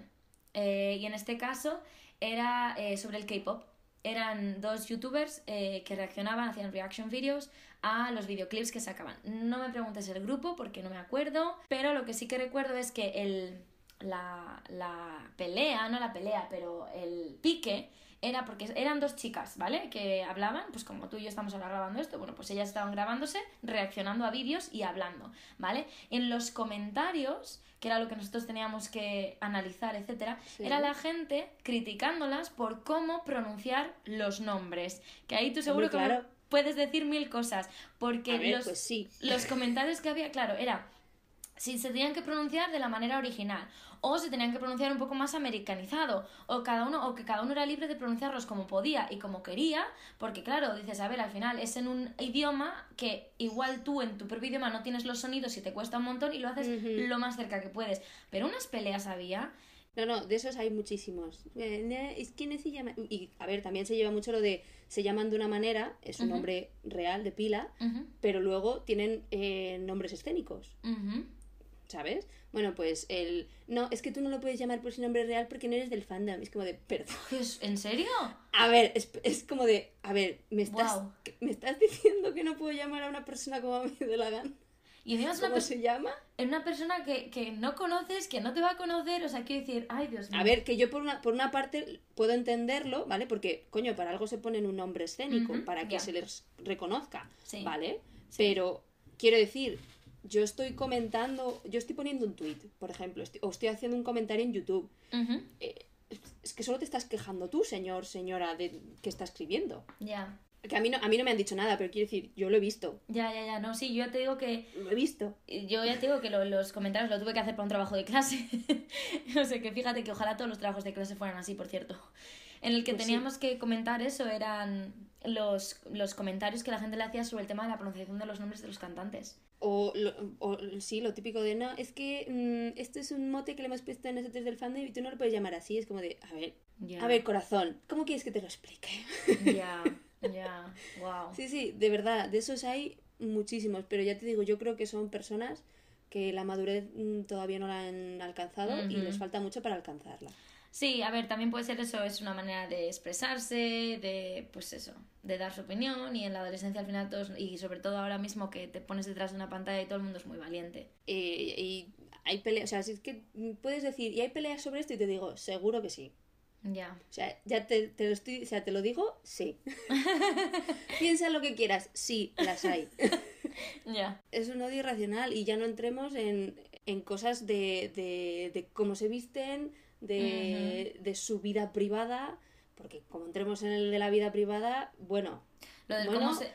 Eh, y en este caso era sobre el K-pop. Eran dos youtubers eh, que reaccionaban, hacían reaction videos a los videoclips que sacaban. No me preguntes el grupo porque no me acuerdo, pero lo que sí que recuerdo es que el, la, la pelea, no la pelea, pero el pique era porque eran dos chicas, ¿vale? Que hablaban, pues como tú y yo estamos ahora grabando esto, bueno, pues ellas estaban grabándose, reaccionando a vídeos y hablando, ¿vale? En los comentarios, que era lo que nosotros teníamos que analizar, etcétera, Sí. era la gente criticándolas por cómo pronunciar los nombres. Que ahí tú seguro Hombre, que me claro. puedes decir mil cosas, porque ver, los, pues sí. los comentarios que había, claro, era si se tenían que pronunciar de la manera original o se tenían que pronunciar un poco más americanizado o cada uno o que cada uno era libre de pronunciarlos como podía y como quería porque claro dices a ver al final es en un idioma que igual tú en tu propio idioma no tienes los sonidos y te cuesta un montón y lo haces lo más cerca que puedes pero unas peleas había No, no, de esos hay muchísimos. Eh, Es que se llama. Y a ver, también se lleva mucho lo de. Se llaman de una manera, es un nombre real de pila, pero luego tienen eh, nombres escénicos. ujú. ¿Sabes? Bueno, pues el. No, es que tú no lo puedes llamar por su nombre real porque no eres del fandom. Es como de. Perdón. ¿Es- ¿En serio? A ver, es, es como de. A ver, ¿me estás. ¿me estás diciendo que no puedo llamar a una persona como a mí de la gana? Y encima es una, ¿Cómo se llama? es una persona que, que no conoces, que no te va a conocer, o sea, quiero decir, ay Dios mío. A ver, que yo por una, por una parte puedo entenderlo, ¿vale? Porque, coño, para algo se ponen un nombre escénico, para que se les reconozca, Sí. ¿vale? Pero, quiero decir, yo estoy comentando, yo estoy poniendo un tweet, por ejemplo, estoy- o estoy haciendo un comentario en YouTube. Eh, es que solo te estás quejando tú, señor, señora, de que está escribiendo. Ya. Que a mí, no, a mí no me han dicho nada, pero quiero decir, yo lo he visto. Ya, ya, ya, no, sí, yo ya te digo que Lo he visto. Yo ya te digo que lo- los comentarios lo tuve que hacer para un trabajo de clase. <laughs> o sea que fíjate que ojalá todos los trabajos de clase fueran así, por cierto. En el que Pues sí. teníamos que comentar eso eran los, los comentarios que la gente le hacía sobre el tema de la pronunciación de los nombres de los cantantes. O, lo- o sí, lo típico de, no, es que mm, esto es un mote que le hemos puesto a nosotros del fandom y tú no lo puedes llamar así. Es como de, a ver, Ya. a ver, corazón, ¿cómo quieres que te lo explique? Ya. Ya, <laughs> wow. Sí, sí, de verdad, de esos hay muchísimos, pero ya te digo, yo creo que son personas que la madurez mm, todavía no la han alcanzado y les falta mucho para alcanzarla. Sí, a ver, también puede ser eso, es una manera de expresarse, de, pues eso, de dar su opinión y en la adolescencia al final todos, y sobre todo ahora mismo que te pones detrás de una pantalla y todo el mundo es muy valiente. Eh, y hay peleas, o sea, si es que puedes decir, ¿y hay peleas sobre esto? Y te digo, seguro que sí. Ya. O sea, ya te, te lo estoy, o sea, te lo digo, sí. <laughs> Piensa lo que quieras, sí, las hay. <laughs> Ya. es un odio irracional y ya no entremos en, en cosas de, de, de cómo se visten, de, de su vida privada, porque como entremos en el de la vida privada, bueno, Lo del Bueno, cómo se,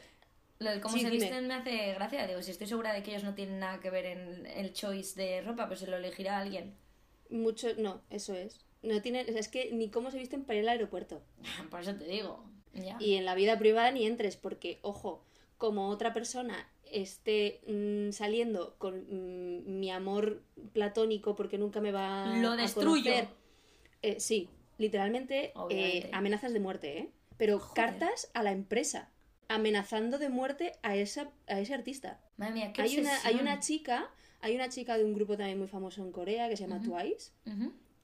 lo del cómo sí, se dime. visten me hace gracia. Digo, si estoy segura de que ellos no tienen nada que ver en el choice de ropa, pues se lo elegirá alguien. mucho, no, eso es. No tienen, o sea, es que ni cómo se visten para ir al aeropuerto. <laughs> Por eso te digo. Ya. Y en la vida privada ni entres, porque, ojo, como otra persona esté mm, saliendo con mm, mi amor platónico porque nunca me va Lo a destruyo. eh, sí, literalmente eh, amenazas de muerte, ¿eh? Pero Joder. cartas a la empresa, amenazando de muerte a, esa, a ese artista. Madre mía, qué Hay una, hay una chica, hay una chica de un grupo también muy famoso en Corea que se llama Twice,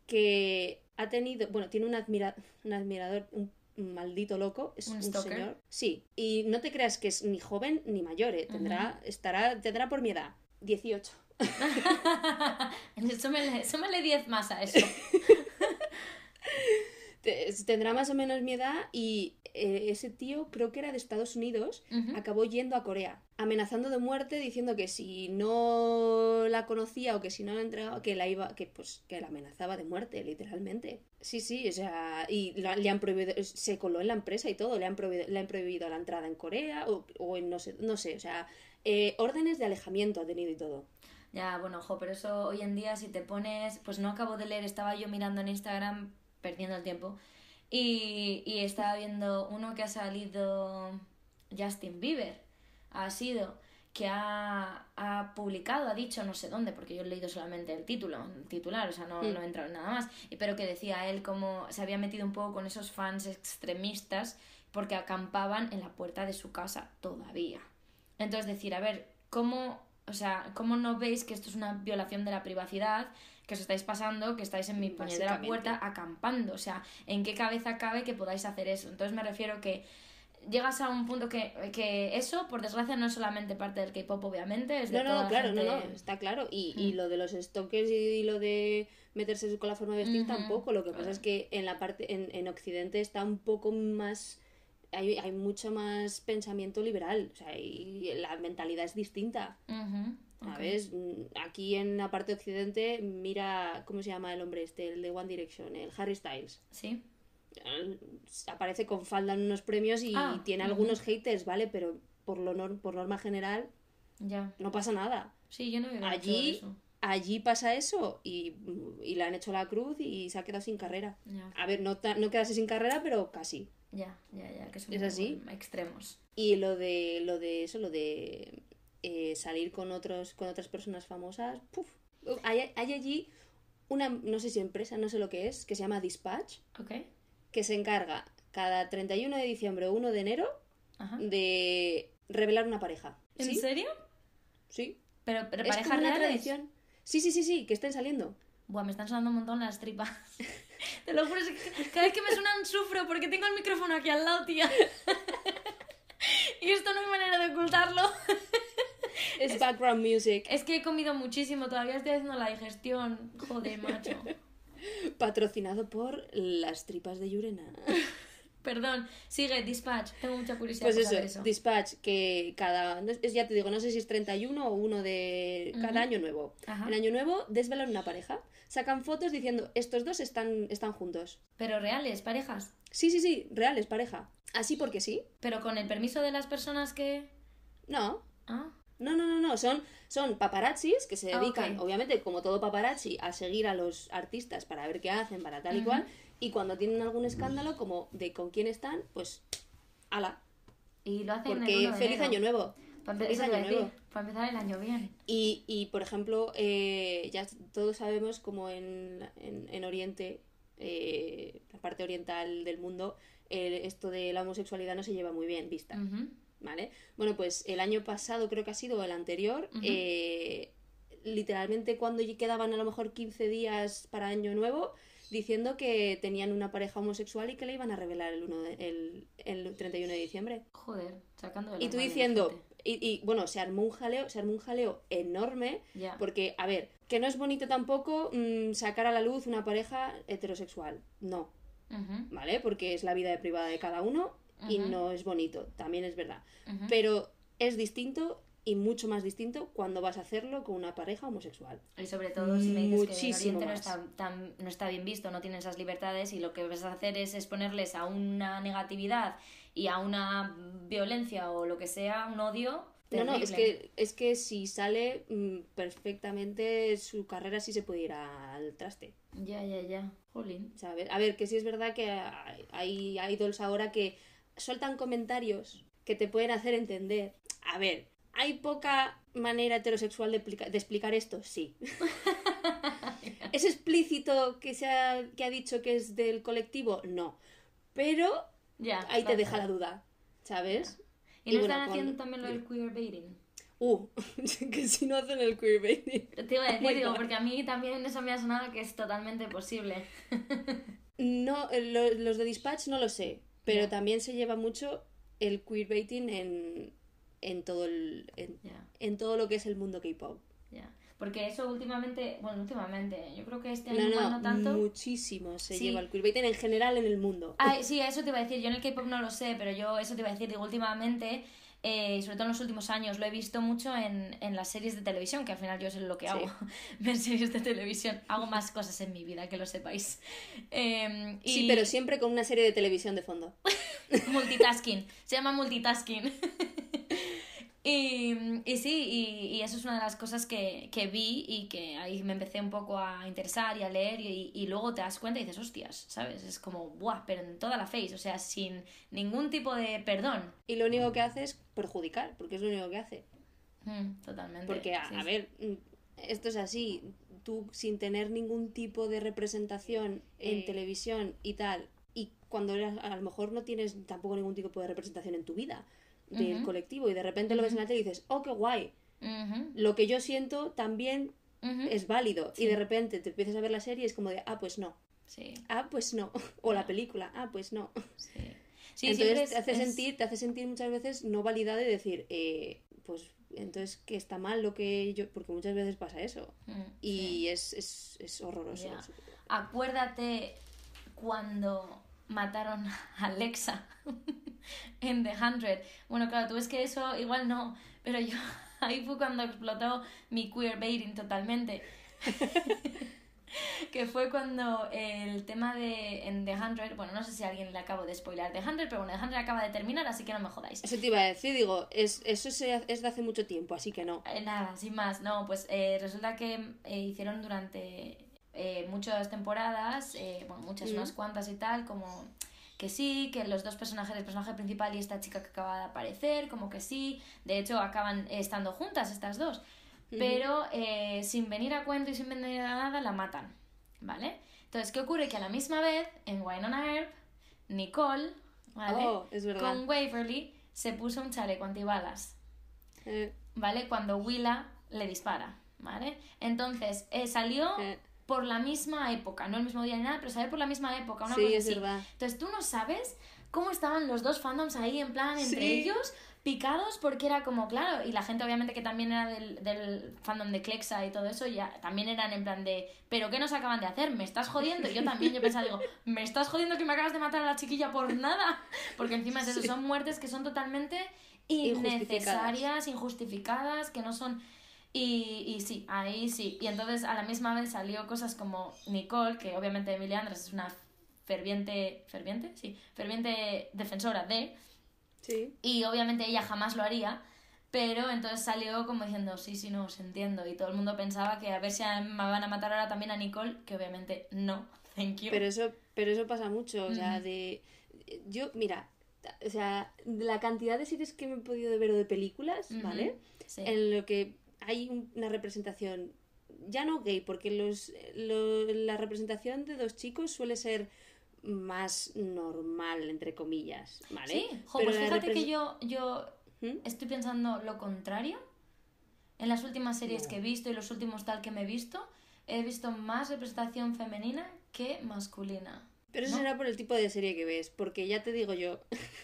que ha tenido, bueno, tiene un, admira- un admirador, un maldito loco, es ¿Un un, señor. Sí, y no te creas que es ni joven ni mayor, ¿eh? tendrá, estará, tendrá por mi edad, 18. súmale, súmale 10 más a eso. <laughs> Te- Tendrá más o menos mi edad y eh, ese tío, creo que era de Estados Unidos, acabó yendo a Corea, amenazando de muerte, diciendo que si no la conocía o que si no la entregaba, que la iba, que pues que la amenazaba de muerte, literalmente. Sí, sí, o sea, y la- le han prohibido, se coló en la empresa y todo, le han prohibido, le han prohibido la entrada en Corea o, o en no sé, no sé, o sea, eh, órdenes de alejamiento ha tenido y todo. Ya, bueno, ojo, pero eso hoy en día si te pones, pues no acabo de leer, estaba yo mirando en Instagram, perdiendo el tiempo, y, y estaba viendo uno que ha salido Justin Bieber, ha sido que ha, ha publicado, ha dicho no sé dónde, porque yo he leído solamente el título, el titular, o sea, no, no he entrado en nada más, pero que decía él como se había metido un poco con esos fans extremistas porque acampaban en la puerta de su casa todavía. Entonces decir, a ver, ¿cómo, o sea, cómo no veis que esto es una violación de la privacidad, que os estáis pasando, que estáis en mi puñetera puerta acampando? O sea, ¿en qué cabeza cabe que podáis hacer eso? Entonces me refiero que llegas a un punto que, que eso, por desgracia, no es solamente parte del K-pop, obviamente, es de No, toda no, la claro, gente- no, no, está claro. Y, y lo de los stalkers y lo de meterse con la forma de vestir tampoco. Lo que pasa es que en la parte, en, en Occidente está un poco más. Hay, hay mucho más pensamiento liberal. O sea, y la mentalidad es distinta. Ok. ¿Sabes? Mm, Aquí en la parte de Occidente, mira, ¿cómo se llama el hombre este? El de One Direction, el Harry Styles. Sí. Él Aparece con falda en unos premios y Ah, tiene algunos haters, ¿vale? Pero por, lo nor- por norma general Ya. no pasa nada Sí, yo no de allí, eso. allí pasa eso y, y le han hecho la cruz y se ha quedado sin carrera. Ya. A ver, no, no quedarse sin carrera, pero casi. Ya, ya, ya, que son ¿Es así? extremos. Y lo de, lo de eso, lo de eh, salir con otros, con otras personas famosas, puf. Hay, hay allí una, no sé si empresa, no sé lo que es, que se llama Dispatch, que se encarga cada 31 de diciembre o 1 de enero Ajá. de revelar una pareja. ¿En ¿Sí? serio? Sí. Pero, pero Es como una tradición. Sí, sí, sí, sí, que estén saliendo. Buah, me están sonando un montón las tripas. <laughs> Te lo juro, es que cada vez que me suenan sufro porque tengo el micrófono aquí al lado, tía. <laughs> y esto no hay manera de ocultarlo. <laughs> Es background music. es que he comido muchísimo, todavía estoy haciendo la digestión. Joder, macho. <laughs> Patrocinado por las tripas de Yurena. <laughs> Perdón, sigue, dispatch. Tengo mucha curiosidad Pues eso, eso. Dispatch, que cada. ya te digo, no sé si es 31 o uno de. Cada año nuevo. Ajá. En año nuevo desvelan una pareja. Sacan fotos diciendo, estos dos están, están juntos. Pero reales, parejas. Sí, sí, sí, reales, pareja. Así porque sí. Pero con el permiso de las personas que. No. Ah, No, no, no, no. Son, son paparazzis que se Ah, dedican, obviamente, como todo paparazzi, a seguir a los artistas para ver qué hacen, para tal y cual. Y cuando tienen algún escándalo, como de con quién están, pues. ala. y lo hacen el Porque 1 de feliz año nuevo. Para, año nuevo. para empezar el año bien. Y, y por ejemplo, eh, ya todos sabemos como en, en, en Oriente eh, la parte oriental del mundo, eh, esto de la homosexualidad no se lleva muy bien vista. ¿Vale? Bueno, pues el año pasado creo que ha sido el anterior, eh, literalmente cuando quedaban a lo mejor 15 días para Año Nuevo, diciendo que tenían una pareja homosexual y que le iban a revelar el, 1 de- el, el 31 de diciembre. Joder, sacando de Y tú diciendo, y, y, bueno, se armó un jaleo, se armó un jaleo enorme, porque, a ver, que no es bonito tampoco mm, sacar a la luz una pareja heterosexual, no, ¿vale? Porque es la vida privada de cada uno y no es bonito, también es verdad. Pero es distinto y mucho más distinto cuando vas a hacerlo con una pareja homosexual. Y sobre todo si me dices que en Oriente no está, tan- no está bien visto, no tienen esas libertades y lo que vas a hacer es exponerles a una negatividad y a una violencia o lo que sea, un odio. No, no, es terrible. que, es que si sale mm, perfectamente su carrera sí se puede ir al traste. Ya, ya, ya. Jolín. ¿sabes? A ver, que sí es verdad que hay, hay idols ahora que sueltan comentarios que te pueden hacer entender. A ver, ¿hay poca manera heterosexual de, explica- de explicar esto? Sí. <laughs> ¿Es explícito que, se ha, que ha dicho que es del colectivo? No. Pero Ya. ahí te deja la duda, ¿sabes? ¿Y no bueno, están haciendo también lo del queerbaiting? Uh, <laughs> que si no hacen el queerbaiting. Te iba a decir, <laughs> digo, porque a mí también eso me ha sonado que es totalmente posible. No, eh, lo- los de Dispatch no lo sé, pero también se lleva mucho el queerbaiting en, en todo el en, en todo lo que es el mundo K-pop. Ya. Porque eso últimamente, bueno, últimamente, yo creo que este año No, igual no, no tanto. muchísimo se Sí. lleva el queerbaiting en general en el mundo. Ay, sí, eso te iba a decir. Yo en el K-pop no lo sé, pero yo eso te iba a decir. Digo, últimamente, eh, sobre todo en los últimos años, lo he visto mucho en, en las series de televisión, que al final yo es lo que hago. <laughs> Ver series de televisión. Hago más cosas en mi vida, que lo sepáis. Eh, y Sí, pero siempre con una serie de televisión de fondo. <laughs> Multitasking. Se llama multitasking. <laughs> Y, y sí, y, y eso es una de las cosas que, que vi y que ahí me empecé un poco a interesar y a leer y, y luego te das cuenta y dices, hostias, ¿sabes? Es como, buah, pero en toda la face, o sea, sin ningún tipo de perdón. Y lo único que hace es perjudicar, porque es lo único que hace. Mm, totalmente. Porque, a, Sí, a sí. ver, mm, esto es así. Tú, sin tener ningún tipo de representación en Eh. televisión y tal, y cuando eras- a lo mejor no tienes tampoco ningún tipo de representación en tu vida del colectivo, y de repente lo ves en la tele y dices, oh, qué guay. Lo que yo siento también es válido. Y de repente te empiezas a ver la serie y es como de, ah, pues no. Sí, Ah, pues no. <laughs> O la película, ah, pues no. sí. <laughs> Entonces es- te hace es- sentir, te hace sentir muchas veces no validado de decir, eh, pues entonces que está mal lo que yo, porque muchas veces pasa eso. Y es, es, es horroroso. Acuérdate cuando mataron a Alexa <laughs> en The Hundred. Bueno, claro, tú ves que eso igual no, pero yo <laughs> ahí fue cuando explotó mi queerbaiting totalmente. <laughs> que fue cuando el tema de en The Hundred, bueno, no sé si a alguien le acabo de spoiler The Hundred, pero bueno, The Hundred acaba de terminar, así que no me jodáis. Eso te iba a decir, digo, es, eso es de hace mucho tiempo, así que no. Eh, nada, sin más, no, pues eh, resulta que eh, hicieron durante eh, muchas temporadas, eh, bueno, muchas, Mm. unas cuantas y tal, como que sí, que los dos personajes, el personaje principal y esta chica que acaba de aparecer, como que sí, de hecho acaban estando juntas estas dos, pero eh, sin venir a cuento y sin venir a nada la matan, ¿vale? Entonces, ¿qué ocurre? Que a la misma vez, en Winona Earp, Nicole, ¿vale? Oh, es verdad. Con Waverly se puso un chaleco antibalas. Eh, ¿vale? Cuando Willa le dispara, ¿vale? Entonces, eh, salió. Por la misma época, no el mismo día ni nada, pero salió por la misma época, una Sí, cosa es así. verdad. Entonces, tú no sabes cómo estaban los dos fandoms ahí, en plan, entre Sí. ellos, picados, porque era como, claro, y la gente obviamente que también era del, del fandom de Clexa y todo eso, ya también eran en plan de, ¿pero qué nos acaban de hacer? ¿Me estás jodiendo? Y yo también, yo pensaba, digo, ¿me estás jodiendo que me acabas de matar a la chiquilla por nada? Porque encima es eso, Sí. son muertes que son totalmente Injustificadas. innecesarias, injustificadas, que no son... Y, y sí, ahí sí. Y entonces a la misma vez salió cosas como Nicole, que obviamente Emilia Andrés es una ferviente... ¿Ferviente? Sí. Ferviente defensora de... sí. Y obviamente ella jamás lo haría. Pero entonces salió como diciendo, sí, sí, no, os entiendo. Y todo el mundo pensaba que a ver si me van a matar ahora también a Nicole, que obviamente no, <laughs> thank you. Pero eso, pero eso pasa mucho, o sea, de... Yo, mira, o sea, la cantidad de series que me he podido ver o de películas, ¿vale? sí. En lo que hay un- una representación ya no gay, porque los, lo- la representación de dos chicos suele ser más normal, entre comillas, ¿vale? Sí, jo, Pero pues fíjate que yo, yo ¿Mm? estoy pensando lo contrario. En las últimas series que he visto y los últimos tal que me he visto, he visto más representación femenina que masculina. Pero eso ¿no? será por el tipo de serie que ves, porque ya te digo yo.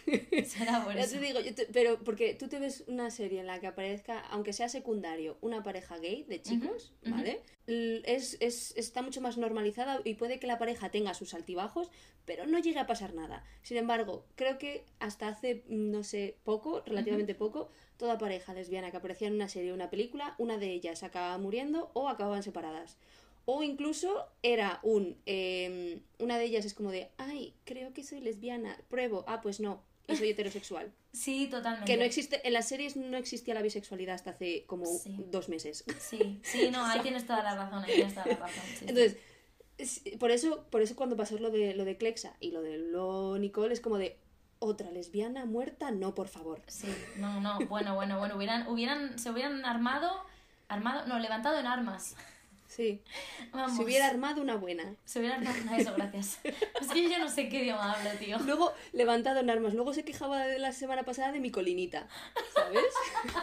<laughs> Será por ya eso. te digo yo, te- pero porque tú te ves una serie en la que aparezca, aunque sea secundario, una pareja gay de chicos. ¿vale? Es, es, está mucho más normalizada y puede que la pareja tenga sus altibajos, pero no llegue a pasar nada. Sin embargo, creo que hasta hace, no sé, poco, relativamente poco, toda pareja lesbiana que aparecía en una serie o una película, una de ellas acababa muriendo o acababan separadas. O incluso era un. eh, una de ellas es como de. Ay, creo que soy lesbiana. Pruebo. Ah, pues no. Y soy <laughs> heterosexual. Sí, totalmente. Que no existe. En las series no existía la bisexualidad hasta hace como Sí. dos meses. Sí, sí, no, ahí tienes toda la razón, ahí tienes toda la razón. sí. Entonces. es- Por eso, por eso cuando pasó lo de lo de Clexa y lo de lo Nicole es como de otra lesbiana muerta, no, por favor. Sí, no, no, bueno, bueno, bueno, hubieran, hubieran, se hubieran armado, armado, no, levantado en armas. Sí. Vamos. Se hubiera armado una buena. Se hubieran armado, eso, gracias. <laughs> Es que yo ya no sé qué idioma hablo, tío. Luego levantado en armas. Luego se quejaba de la semana pasada de mi colinita. ¿Sabes?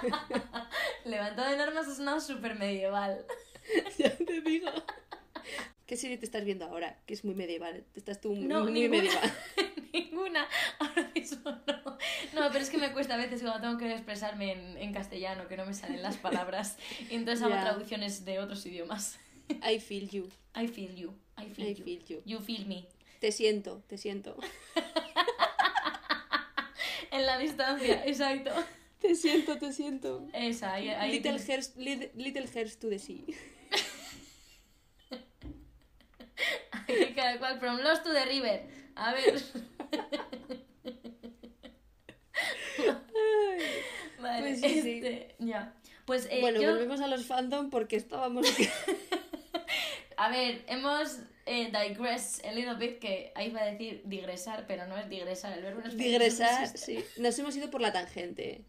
<laughs> Levantado en armas es una súper medieval. <laughs> ya te digo. ¿Qué serie te estás viendo ahora? Que es muy medieval. Estás tú No, muy ninguna. medieval. <laughs> Ninguna, ahora mismo no. No, pero es que me cuesta a veces cuando tengo que expresarme en, en castellano, que no me salen las palabras. Y <laughs> entonces hago traducciones de otros idiomas. I feel you. <laughs> I feel you, I feel I you. feel you. You feel me. Te siento, te siento. En la distancia, exacto. Te siento, te siento. Esa, ahí, ahí Little hairs, little, little hairs to the sea. Cada cual, from Lost to the River. A ver. Vale, Pues sí, sí. este, ya. Pues eh, bueno, yo, volvemos a los fandom porque estábamos... <laughs> a ver, hemos eh, digress a little bit, que ahí va a decir digresar, pero no es digresar, el verbo no es digresar, sí. Nos hemos ido por la tangente.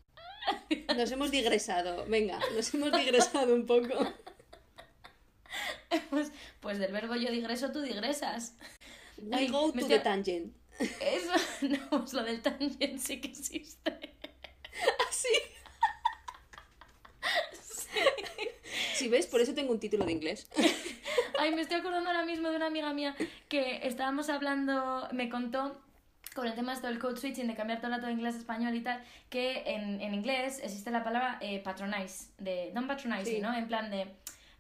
Nos hemos digresado. Venga, nos hemos digresado un poco. <laughs> Pues, <laughs> pues del verbo yo digreso, tú digresas. We Ay, go to estoy- the tangent. Eso, <laughs> no, pues lo del tangent sí que existe. <laughs> ¿Sí? Si ves, por eso tengo un título de inglés. Ay, me estoy acordando ahora mismo de una amiga mía que estábamos hablando, me contó con el tema esto del code switching, de cambiar todo el rato de inglés a español y tal, que en, en inglés existe la palabra eh, patronize, de don't patronize, Sí. ¿no? En plan de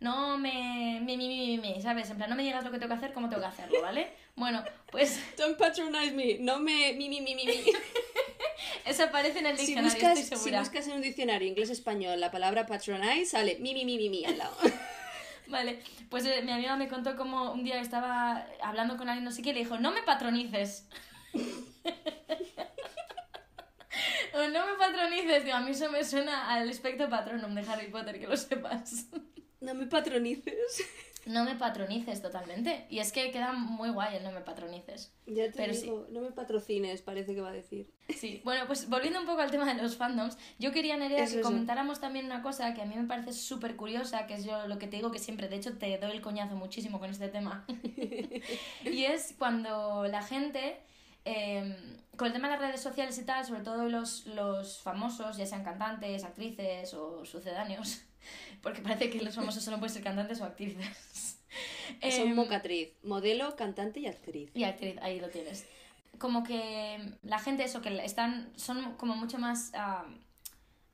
no me, mi, mi, mi, mi, mi, ¿sabes? En plan, no me digas lo que tengo que hacer, cómo tengo que hacerlo, ¿vale? Bueno, pues Don't patronize me. No me... Mi, mi, mi, mi, mi. eso aparece en el Si diccionario, buscas, estoy si segura. buscas en un diccionario inglés-español la palabra patronize, sale mi, mi, mi, mi, mi al lado. Vale, pues eh, mi amiga me contó como un día estaba hablando con alguien no sé qué y le dijo, no me patronices. o no me patronices, digo, a mí eso me suena al espectro patronum de Harry Potter, que lo sepas. No me patronices. no me patronices totalmente. Y es que queda muy guay el no me patronices. Ya te Pero digo, no me patrocines, parece que va a decir. Sí, bueno, pues volviendo un poco al tema de los fandoms, yo quería, Nerea, Eso, que eso. comentáramos también una cosa que a mí me parece súper curiosa, que es yo lo que te digo que siempre, de hecho te doy el coñazo muchísimo con este tema, <laughs> y es cuando la gente, eh, con el tema de las redes sociales y tal, sobre todo los, los famosos, ya sean cantantes, actrices o sucedáneos, <laughs> porque parece que los famosos solo pueden ser cantantes o actrices. <laughs> Son Em, mocatriz, modelo, cantante y actriz. y actriz, ahí lo tienes. Como que la gente, eso, que están, son como mucho más ah,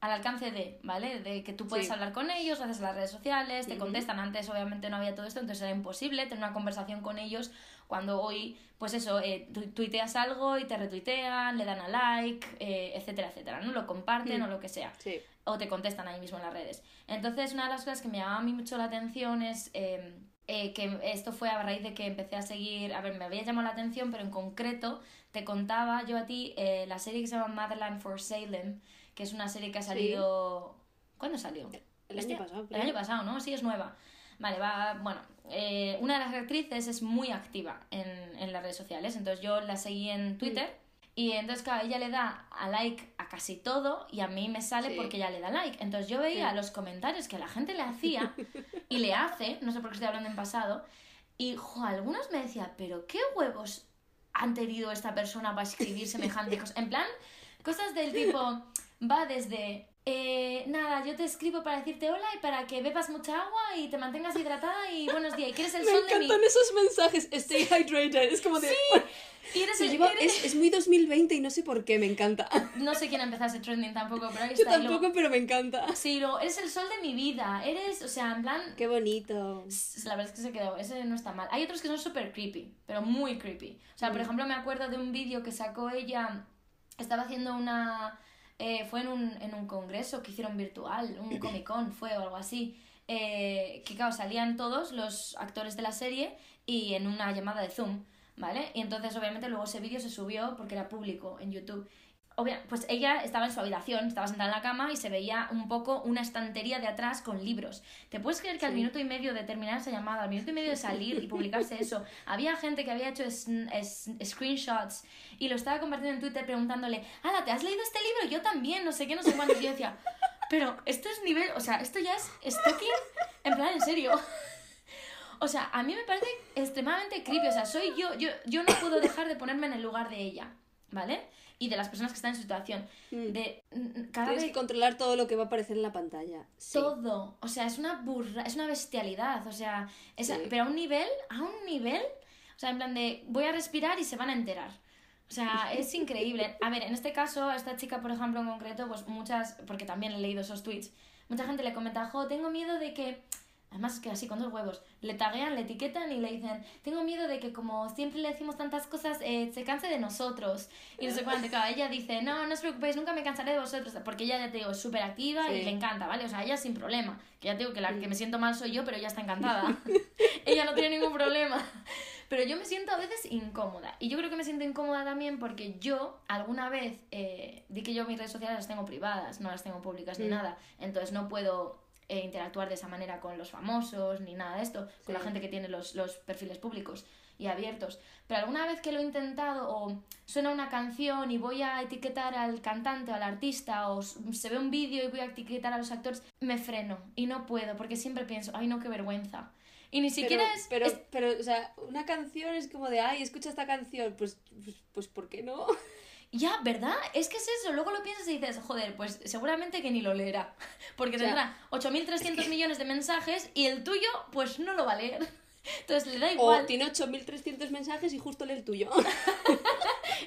al alcance de, ¿vale? De que tú puedes Sí. hablar con ellos gracias a las redes sociales, te contestan. Antes, obviamente, no había todo esto, entonces era imposible tener una conversación con ellos cuando hoy, pues eso, eh, tu- tuiteas algo y te retuitean, le dan a like, eh, etcétera, etcétera, ¿no? Lo comparten o lo que sea Sí. O te contestan ahí mismo en las redes. Entonces, una de las cosas que me llamaba a mí mucho la atención es eh, eh, que esto fue a raíz de que empecé a seguir, a ver, me había llamado la atención, pero en concreto te contaba yo a ti eh, la serie que se llama Motherland for Salem, que es una serie que ha salido... ¿Cuándo salió? El Hostia, año pasado, El año pasado, ¿no? Sí, es nueva. Vale, va, bueno, eh, una de las actrices es muy activa en, en las redes sociales, entonces yo la seguí en Twitter Y entonces, claro, ella le da a like a casi todo y a mí me sale Sí. porque ella le da like. Entonces yo veía Sí. los comentarios que la gente le hacía <laughs> y le hace, no sé por qué estoy hablando en pasado, y jo, algunos me decían, pero ¿qué huevos han tenido esta persona para escribir <laughs> semejante cosa? En plan, cosas del tipo, va desde, eh, nada, yo te escribo para decirte hola y para que bebas mucha agua y te mantengas hidratada y buenos días, y que eres el Me sol de mi... encantan esos mensajes. Stay hydrated. Es como de. Y eres Se el- lleva- eres- es, es muy 2020 y no sé por qué, me encanta. <laughs> No sé quién empezó ese trending tampoco, pero ahí Yo está. y luego- tampoco, pero me encanta. Sí, luego, eres el sol de mi vida, eres, o sea, en plan... Qué bonito. La verdad es que se quedó, ese no está mal. Hay otros que son súper creepy, pero muy creepy. O sea, por Mm. ejemplo, me acuerdo de un vídeo que sacó ella, estaba haciendo una... eh, fue en un, en un congreso que hicieron virtual, un <laughs> Comic Con fue o algo así. eh, que claro, salían todos los actores de la serie y en una llamada de Zoom, ¿vale? Y entonces obviamente luego ese vídeo se subió porque era público en YouTube. Obvia- pues ella estaba en su habitación, estaba sentada en la cama y se veía un poco una estantería de atrás con libros. ¿Te puedes creer que al minuto y medio de terminar esa llamada, al minuto y medio de salir y publicarse eso, <laughs> había gente que había hecho es- screenshots y lo estaba compartiendo en Twitter preguntándole, ¡Hala, ¿te has leído este libro? Yo también, no sé qué, no sé cuántos. Y yo decía, pero esto es nivel, o sea, esto ya es stalking, en plan, en serio. <laughs> O sea, a mí me parece extremadamente creepy. O sea, soy yo, yo, yo no puedo dejar de ponerme en el lugar de ella, ¿vale? Y de las personas que están en su situación. Mm. De mm, cada Tienes vez que controlar todo lo que va a aparecer en la pantalla. Sí. todo. O sea, es una burra, es una bestialidad. O sea, es- Sí. pero a un nivel, a un nivel, o sea, en plan de voy a respirar y se van a enterar. O sea, <laughs> es increíble. A ver, en este caso, a esta chica, por ejemplo, en concreto, pues muchas, porque también he leído esos tweets, mucha gente le comenta, jo, tengo miedo de que, además que así, con dos huevos, le taguean, le etiquetan y le dicen, tengo miedo de que como siempre le decimos tantas cosas, eh, se canse de nosotros. Y no sé cuánto, claro, ella dice, no, no os preocupéis, nunca me cansaré de vosotros, porque ella, ya te digo, es súper activa y Sí. le encanta, ¿vale? O sea, ella sin problema. Que ya te digo que la que me siento mal soy yo, pero ella está encantada. <laughs> ella no tiene ningún problema. Pero yo me siento a veces incómoda. Y yo creo que me siento incómoda también porque yo alguna vez eh, di que yo mis redes sociales las tengo privadas, no las tengo públicas ni Mm. nada. Entonces no puedo eh, interactuar de esa manera con los famosos ni nada de esto, con la Sí. gente que tiene los, los perfiles públicos y abiertos. Pero alguna vez que lo he intentado o suena una canción y voy a etiquetar al cantante o al artista o se ve un vídeo y voy a etiquetar a los actores, me freno y no puedo porque siempre pienso, ay no, qué vergüenza. Y ni siquiera pero, es... pero, es- pero, o sea, una canción es como de, ay, escucha esta canción. Pues, pues, pues ¿por qué no? <laughs> Ya, ¿verdad? Es que es eso. Luego lo piensas y dices, joder, pues seguramente que ni lo leerá. <laughs> Porque O tendrá 8.300 millones de mensajes y el tuyo, pues no lo va a leer. <laughs> Entonces le da O igual. tiene 8.300 mensajes y justo lee el tuyo. <laughs>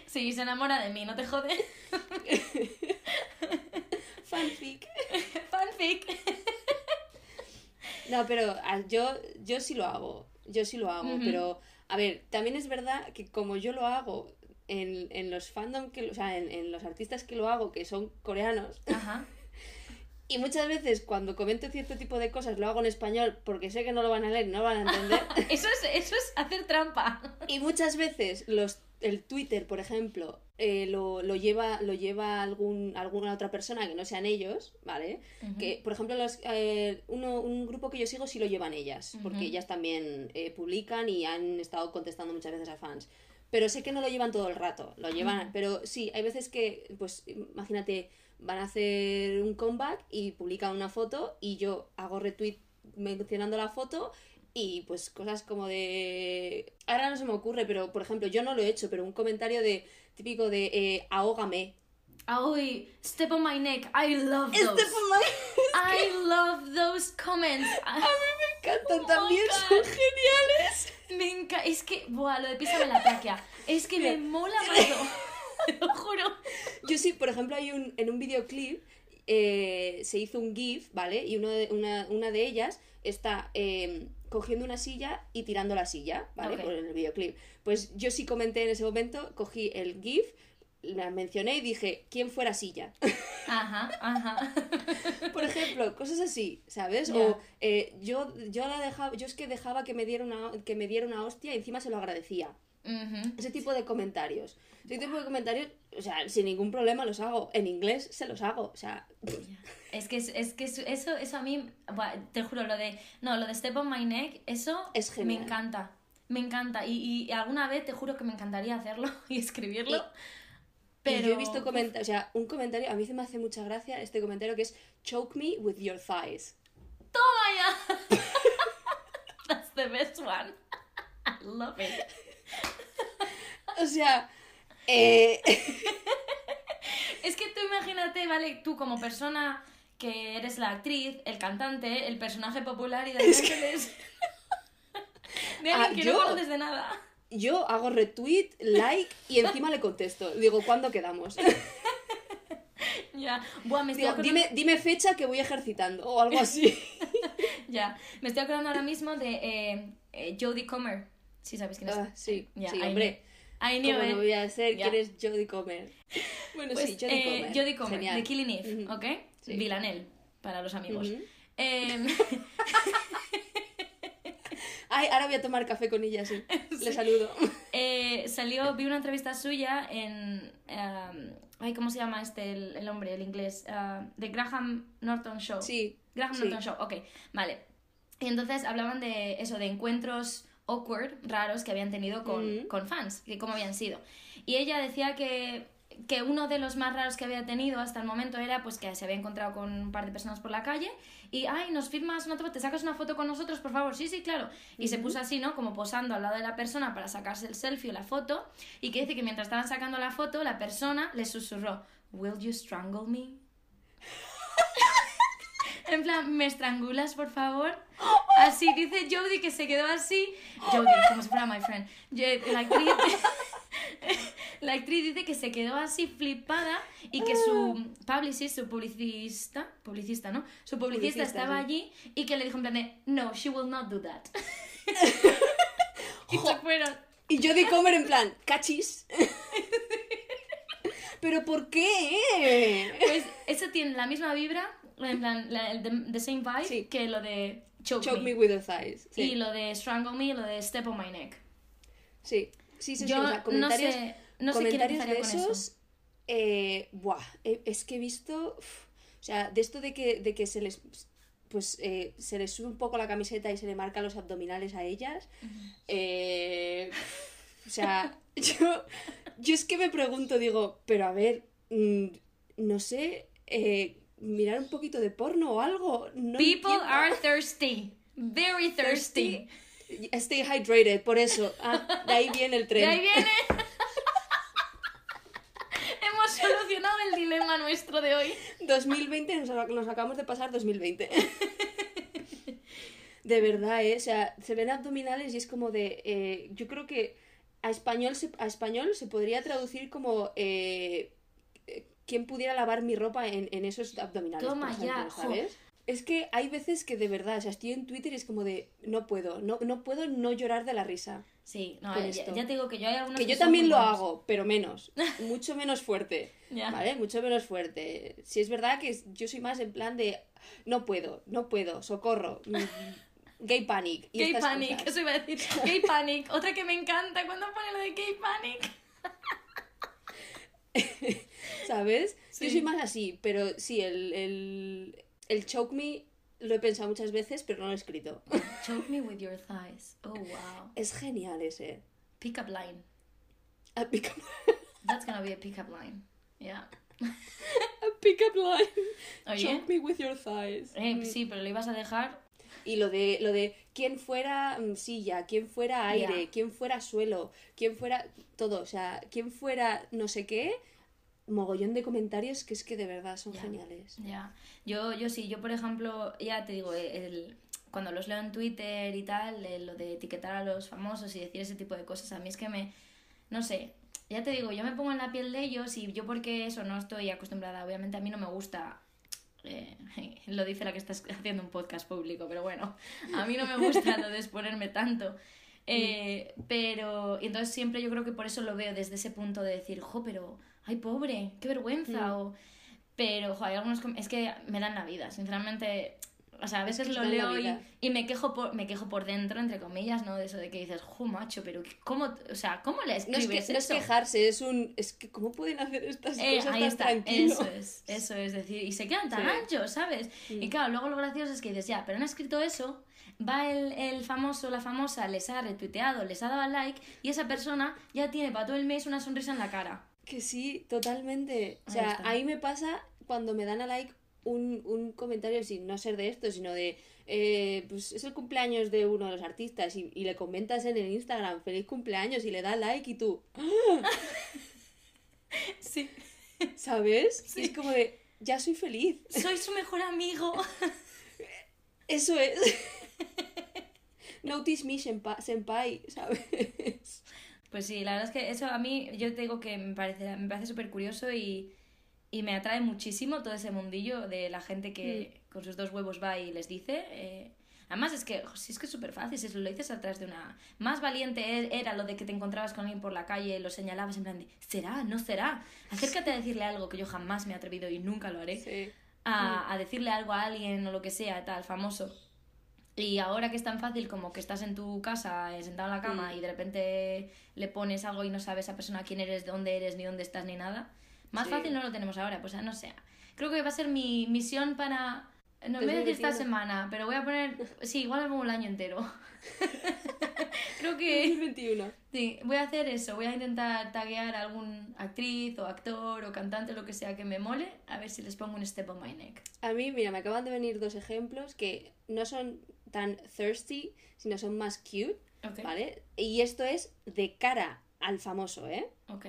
Sí, se enamora de mí, ¿no te jode? Fanfic. Fanfic. No, pero ah, yo, yo sí lo hago. Yo sí lo hago. Pero, a ver, también es verdad que como yo lo hago en, en los fandom, que, o sea, en, en los artistas que lo hago, que son coreanos, Ajá. <laughs> y muchas veces cuando comento cierto tipo de cosas lo hago en español porque sé que no lo van a leer no van a entender. <laughs> Eso es, eso es hacer trampa. <laughs> Y muchas veces los, el Twitter, por ejemplo, eh, lo, lo lleva, lo lleva algún, alguna otra persona que no sean ellos, ¿vale? Ujú. Que, por ejemplo, los, eh, uno, un grupo que yo sigo sí lo llevan ellas, porque Ujú. ellas también eh, publican y han estado contestando muchas veces a fans. Pero sé que no lo llevan todo el rato, lo llevan, pero sí, hay veces que, pues, imagínate, van a hacer un comeback y publican una foto y yo hago retweet mencionando la foto y pues cosas como de... Ahora no se me ocurre, pero por ejemplo, yo no lo he hecho, pero un comentario de típico de eh, ahógame. Ay, step on my neck. I love those. My- <laughs> I love those comments. A mí me encantan, Oh también son geniales. Me encanta. Es que, buah, lo de písame la tráquea. Es que me mola. <laughs> <laughs> Te lo juro. Yo sí, por ejemplo, hay un, en un videoclip eh, se hizo un GIF, ¿vale? Y uno de, una, una de ellas está eh, cogiendo una silla y tirando la silla, ¿vale? Por el videoclip. Pues yo sí comenté en ese momento, cogí el GIF, la mencioné y dije, ¿quién fuera silla? <laughs> Ajá, ajá. <laughs> Por ejemplo, cosas así, ¿sabes? O eh, yo, yo la dejaba, yo es que dejaba que me diera una, que me diera una hostia y encima se lo agradecía. Ese tipo de comentarios. Ese tipo de comentarios, o sea, sin ningún problema los hago. En inglés se los hago. O sea, Es que, es, que eso, eso a mí, te juro, lo de, no, lo de Step on My Neck, eso Es genial. me encanta, me encanta. Y, y alguna vez te juro que me encantaría hacerlo <laughs> y escribirlo. Pero... yo he visto comentarios, o sea, un comentario, a mí se me hace mucha gracia este comentario que es choke me with your thighs. ¡Toma ya! <laughs> That's the best one. <laughs> I love it. <laughs> O sea, eh, Es que tú imagínate, ¿vale? Tú como persona que eres la actriz, el cantante, el personaje popular y de Es repente que- eres- De alguien Ah, que yo- no conoces de nada. Yo hago retweet, like y encima le contesto. Digo, ¿cuándo quedamos? <laughs> Ya. Buah, me estoy Digo, acordando... dime, dime fecha que voy ejercitando o algo así. <laughs> Ya. Me estoy acordando ahora mismo de eh, eh, Jodie Comer. Sí, sabes quién es. Ah, sí, Ya, sí, hombre. knew- I knew ¿Cómo it. no voy a ser? Ya. ¿Quién es Jodie Comer? Bueno, Pues, sí, Jodie eh, Comer. Jodie Comer, Genial. de Killing Eve, Ujú. ¿ok? Sí. Villanelle, para los amigos. Em, <laughs> Ay, ahora voy a tomar café con ella, sí. Le saludo. <laughs> eh, salió, vi una entrevista suya en... em, ay, ¿cómo se llama este, el, el hombre, el inglés? The Graham Norton Show. Sí, Graham sí. Norton Show, ok, vale. Y entonces hablaban de eso, de encuentros awkward, raros que habían tenido con, Ujú. con fans, que cómo habían sido. Y ella decía que, que uno de los más raros que había tenido hasta el momento era pues que se había encontrado con un par de personas por la calle y, ay, nos firmas una foto, te sacas una foto con nosotros, por favor, sí, sí, claro. Y se puso así, ¿no? Como posando al lado de la persona para sacarse el selfie o la foto y que dice que mientras estaban sacando la foto, la persona le susurró, ¿Will you strangle me? En plan, ¿me estrangulas, por favor? Así dice Jodie que se quedó así. Jodie, como si fuera my friend. Yo- La actriz, <laughs> la actriz dice que se quedó así flipada y que su publicist, su publicista, publicista, ¿no? Su publicista, Publicista, estaba sí. allí y que le dijo en plan de, no, she will not do that. <laughs> <laughs> y se fueron. Y Jodie Comer en plan, cachis. ¿Pero por qué? Pues eso tiene la misma vibra, en plan, la, el the, the same vibe Sí. que lo de choke, Choke me. me with your thighs. Sí. Y lo de strangle me y lo de step on my neck. Sí, sí, sí, sí, Yo o sea, comentarios, no sé, no sé comentarios de esos, eso. eh, buah, eh, es que he visto, uf, o sea, de esto de que, de que se les, pues, eh, se les sube un poco la camiseta y se le marcan los abdominales a ellas, eh, o sea, <laughs> yo, yo es que me pregunto, digo, pero a ver, mm, no sé, eh, mirar un poquito de porno o algo, no People entiendo. are thirsty. Very thirsty. Stay hydrated, por eso, ah, de ahí viene el tren. De ahí viene. <laughs> Hemos solucionado el dilema nuestro de hoy. 2020 nos, nos acabamos de pasar 2020. <laughs> De verdad, ¿eh? O sea, se ven abdominales y es como de... eh, yo creo que a español se, a español se podría traducir como... Eh, ¿Quién pudiera lavar mi ropa en, en esos abdominales? Toma por ejemplo, ya, jo. ¿sabes? Es que hay veces que de verdad, o sea, estoy en Twitter y es como de... No puedo, no, no puedo no llorar de la risa. Sí, no, ya, ya te digo que yo hay algunos Que yo son también lo buenos. hago, pero menos. <laughs> Mucho menos fuerte. ¿Vale? Mucho menos fuerte. Si es verdad que yo soy más en plan de no puedo, no puedo, socorro. mm, <laughs> Gay panic. y Gay estas Panic, cosas. eso iba a decir. Gay Panic, otra que me encanta cuando pone lo de Gay Panic. <laughs> ¿Sabes? Sí. Yo soy más así, pero sí, el, el, el choke me lo he pensado muchas veces, pero no lo he escrito. <laughs> Choke me with your thighs. Oh, wow. Es genial ese. Pick up line. A pick up, <laughs> That's gonna be a pick up line. Yeah. a pick up line. Oye. Choke me with your thighs. Eh, sí, pero lo ibas a dejar. Y lo de, lo de quién fuera mm, silla, quién fuera aire, quién fuera suelo, quién fuera todo, o sea, quién fuera no sé qué, mogollón de comentarios que es que de verdad son Ya. geniales. Ya, yo, yo sí, yo por ejemplo, ya te digo, el, cuando los leo en Twitter y tal, eh, lo de etiquetar a los famosos y decir ese tipo de cosas, a mí es que me, no sé, ya te digo, yo me pongo en la piel de ellos y yo porque eso no estoy acostumbrada, obviamente a mí no me gusta, eh, <laughs> lo dice la que está haciendo un podcast público, pero bueno, a mí no me gusta lo de exponerme tanto. <laughs> Eh, pero y entonces siempre yo creo que por eso lo veo desde ese punto de decir, jo, pero, ay, pobre, qué vergüenza, o pero, jo, hay algunos es que me dan la vida, sinceramente, o sea, a veces que lo leo y, y me quejo por me quejo por dentro, entre comillas, ¿no? De eso de que dices, jo, macho, pero ¿cómo, o sea, cómo le No es, escribes que, no es quejarse, es un... Es que, ¿cómo pueden hacer estas Eh, cosas ahí tan está, tranquilos? eso es, eso es decir, y se quedan tan Sí. Mm. anchos, ¿sabes? Y claro, luego lo gracioso es que dices, ya, pero han escrito eso, va el, el famoso, la famosa, les ha retuiteado, les ha dado al like, y esa persona ya tiene para todo el mes una sonrisa en la cara. Que sí, totalmente. O sea, ahí me pasa cuando me dan a like un, un comentario sin no ser de esto, sino de, eh, pues es el cumpleaños de uno de los artistas y, y le comentas en el Instagram, feliz cumpleaños, y le da like y tú, <laughs> Sí. ¿sabes? Sí. Es como de, ya soy feliz. Soy su mejor amigo. Eso es. <laughs> Notice me, senpai, senpai, ¿sabes? Pues sí, la verdad es que eso a mí, yo te digo que me parece, me parece súper curioso y, y me atrae muchísimo todo ese mundillo de la gente que con sus dos huevos va y les dice. eh, Además, es que, si es que es súper fácil, si lo dices atrás de una... Más valiente e- era lo de que te encontrabas con alguien por la calle, lo señalabas en plan de, ¿será? ¿No será? Acércate a decirle algo que yo jamás me he atrevido y nunca lo haré. Sí. a, a decirle algo a alguien o lo que sea, tal, famoso. Y ahora que es tan fácil como que estás en tu casa, eh, sentado en la cama, Mm. y de repente le pones algo y no sabes a esa persona quién eres, dónde eres, ni dónde estás, ni nada, más Sí. fácil no lo tenemos ahora. Pues no sé. Creo que va a ser mi misión para. No voy a decir esta 2021. semana, pero voy a poner. Sí, igual me pongo el año entero. <laughs> Creo que. 2021. Sí, voy a hacer eso, voy a intentar taguear a algún actriz o actor o cantante, lo que sea que me mole, a ver si les pongo un step on my neck. A mí, mira, me acaban de venir dos ejemplos que no son tan thirsty, sino son más cute. ¿vale? Y esto es de cara al famoso, ¿eh? Ok.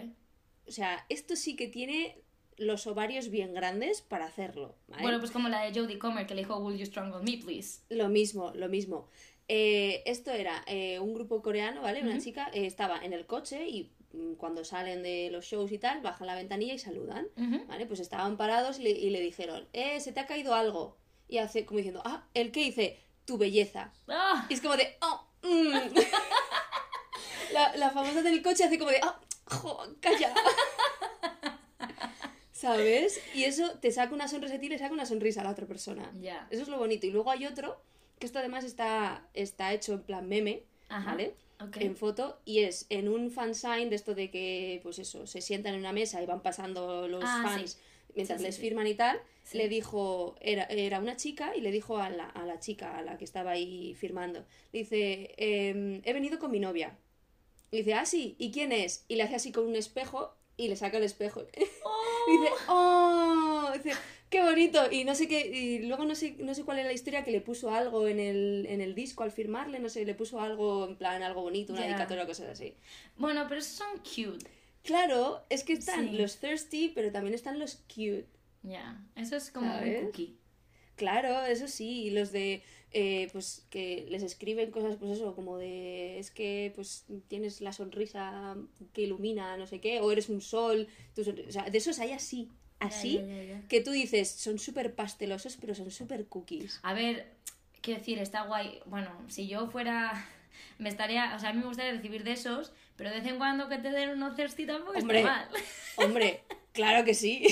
O sea, esto sí que tiene los ovarios bien grandes para hacerlo, ¿vale? Bueno, pues como la de Jodie Comer que le dijo Will you strangle me, please? Lo mismo, lo mismo. Eh, esto era eh, un grupo coreano, ¿vale? Una chica eh, estaba en el coche y mm, cuando salen de los shows y tal, bajan la ventanilla y saludan. ¿vale? Pues estaban parados y le, y le dijeron, eh, se te ha caído algo. Y hace como diciendo, ah, ¿el qué? Dice, tu belleza. ¡Ah! Y es como de, oh, mm". <laughs> la, la famosa del coche hace como de, ah, jo, calla. <laughs> ¿Sabes? Y eso te saca una sonrisa a ti y le saca una sonrisa a la otra persona. Ya. Eso es lo bonito. Y luego hay otro, que esto además está, está hecho en plan meme, Ajá, ¿vale? ok. En foto, y es en un fansign de esto de que, pues eso, se sientan en una mesa y van pasando los Ah, fans sí. mientras Sí, sí, les firman y tal. Sí. Le dijo, era, era una chica, y le dijo a la, a la chica, a la que estaba ahí firmando, le dice, "Em, he venido con mi novia. Y dice, ah, sí, ¿y quién es? Y le hace así con un espejo y le saca el espejo. <laughs> Y dice, ¡oh! Dice, ¡qué bonito! Y no sé qué, y luego no sé, no sé cuál era la historia que le puso algo en el, en el disco al firmarle, no sé, le puso algo, en plan, algo bonito, una dedicatoria o cosas así. Bueno, pero esos son cute. Claro, es que están Sí. los thirsty, pero también están los cute. Ya. Eso es como ¿Sabes? un cookie. Claro, eso sí, los de, eh, pues, que les escriben cosas, pues eso, como de, es que, pues, tienes la sonrisa que ilumina, no sé qué, o eres un sol, tu o sea, de esos hay así, así, que tú dices, son súper pastelosos, pero son súper cookies. A ver, quiero decir, está guay. Bueno, si yo fuera. <laughs> Me estaría. O sea, a mí me gustaría recibir de esos, pero de vez en cuando que te den unos thirsty tampoco Hombre. está mal. Hombre, <laughs> claro que sí.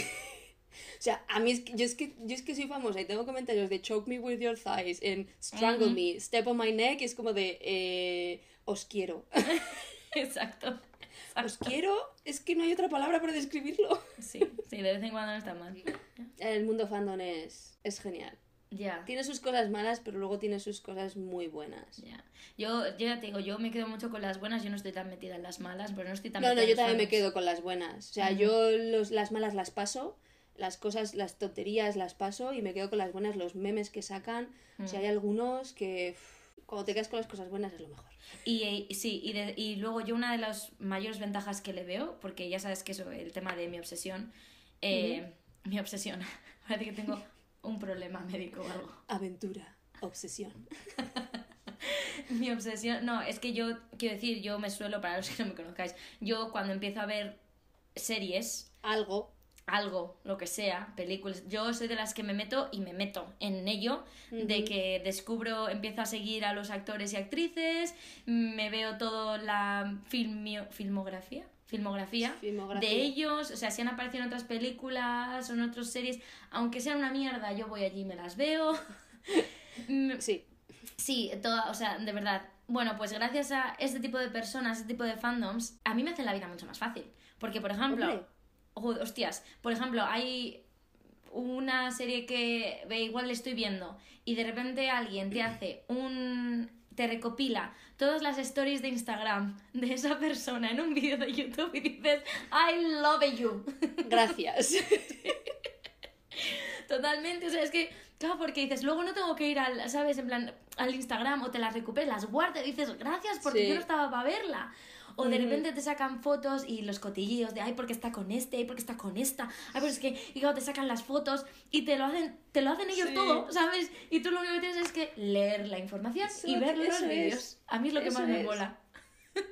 O sea, a mí es que yo, es que yo es que soy famosa y tengo comentarios de choke me with your thighs, en strangle Ujú. me, step on my neck, y es como de, eh, os quiero. <laughs> Exacto. Os quiero, es que no hay otra palabra para describirlo. Sí, sí, de vez en cuando no está mal. El mundo fandom es, es genial. Ya. Tiene sus cosas malas, pero luego tiene sus cosas muy buenas. Ya. Yo, yo ya te digo, yo me quedo mucho con las buenas, yo no estoy tan metida en las malas, pero no estoy tan No, no, metida yo en los también me quedo con las buenas. O sea, Ujú. yo los, las malas las paso, las cosas, las tonterías las paso y me quedo con las buenas, los memes que sacan. O sea, hay algunos que uf, cuando te quedas con las cosas buenas es lo mejor. Y, eh, sí, y, de- y luego yo una de las mayores ventajas que le veo, porque ya sabes que eso, el tema de mi obsesión, eh, mi obsesión, <laughs> parece que tengo un problema médico o algo. Aventura, obsesión. <laughs> Mi obsesión, no, es que yo, quiero decir, yo me suelo, para los que no me conozcáis, yo cuando empiezo a ver series, Algo. Algo, lo que sea, películas, yo soy de las que me meto y me meto en ello, de que descubro, empiezo a seguir a los actores y actrices, me veo toda la filmio- filmografía. Filmografía, Filmografía. de ellos, o sea, si han aparecido en otras películas o en otras series, aunque sean una mierda, yo voy allí y me las veo. <laughs> Sí. Sí, toda, o sea, de verdad. Bueno, pues gracias a este tipo de personas, este tipo de fandoms, a mí me hacen la vida mucho más fácil. Porque, por ejemplo, Hombre. Hostias, por ejemplo, hay una serie que igual le estoy viendo y de repente alguien te hace un te recopila todas las stories de Instagram de esa persona en un vídeo de YouTube y dices, I love you. <laughs> Gracias. Totalmente, o sea, es que, claro, porque dices, luego no tengo que ir al, ¿sabes? En plan, al Instagram o te las recuperas, las guardas y dices, gracias porque Sí. yo no estaba para verla. O de repente te sacan fotos y los cotilleos de, ay, porque está con este, ay, porque está con esta, ay, pues es que, y claro, te sacan las fotos y te lo hacen, te lo hacen ellos Sí. todo, ¿sabes? Y tú lo único que tienes es que leer la información Eso y ver los vídeos. A mí es lo que más me mola.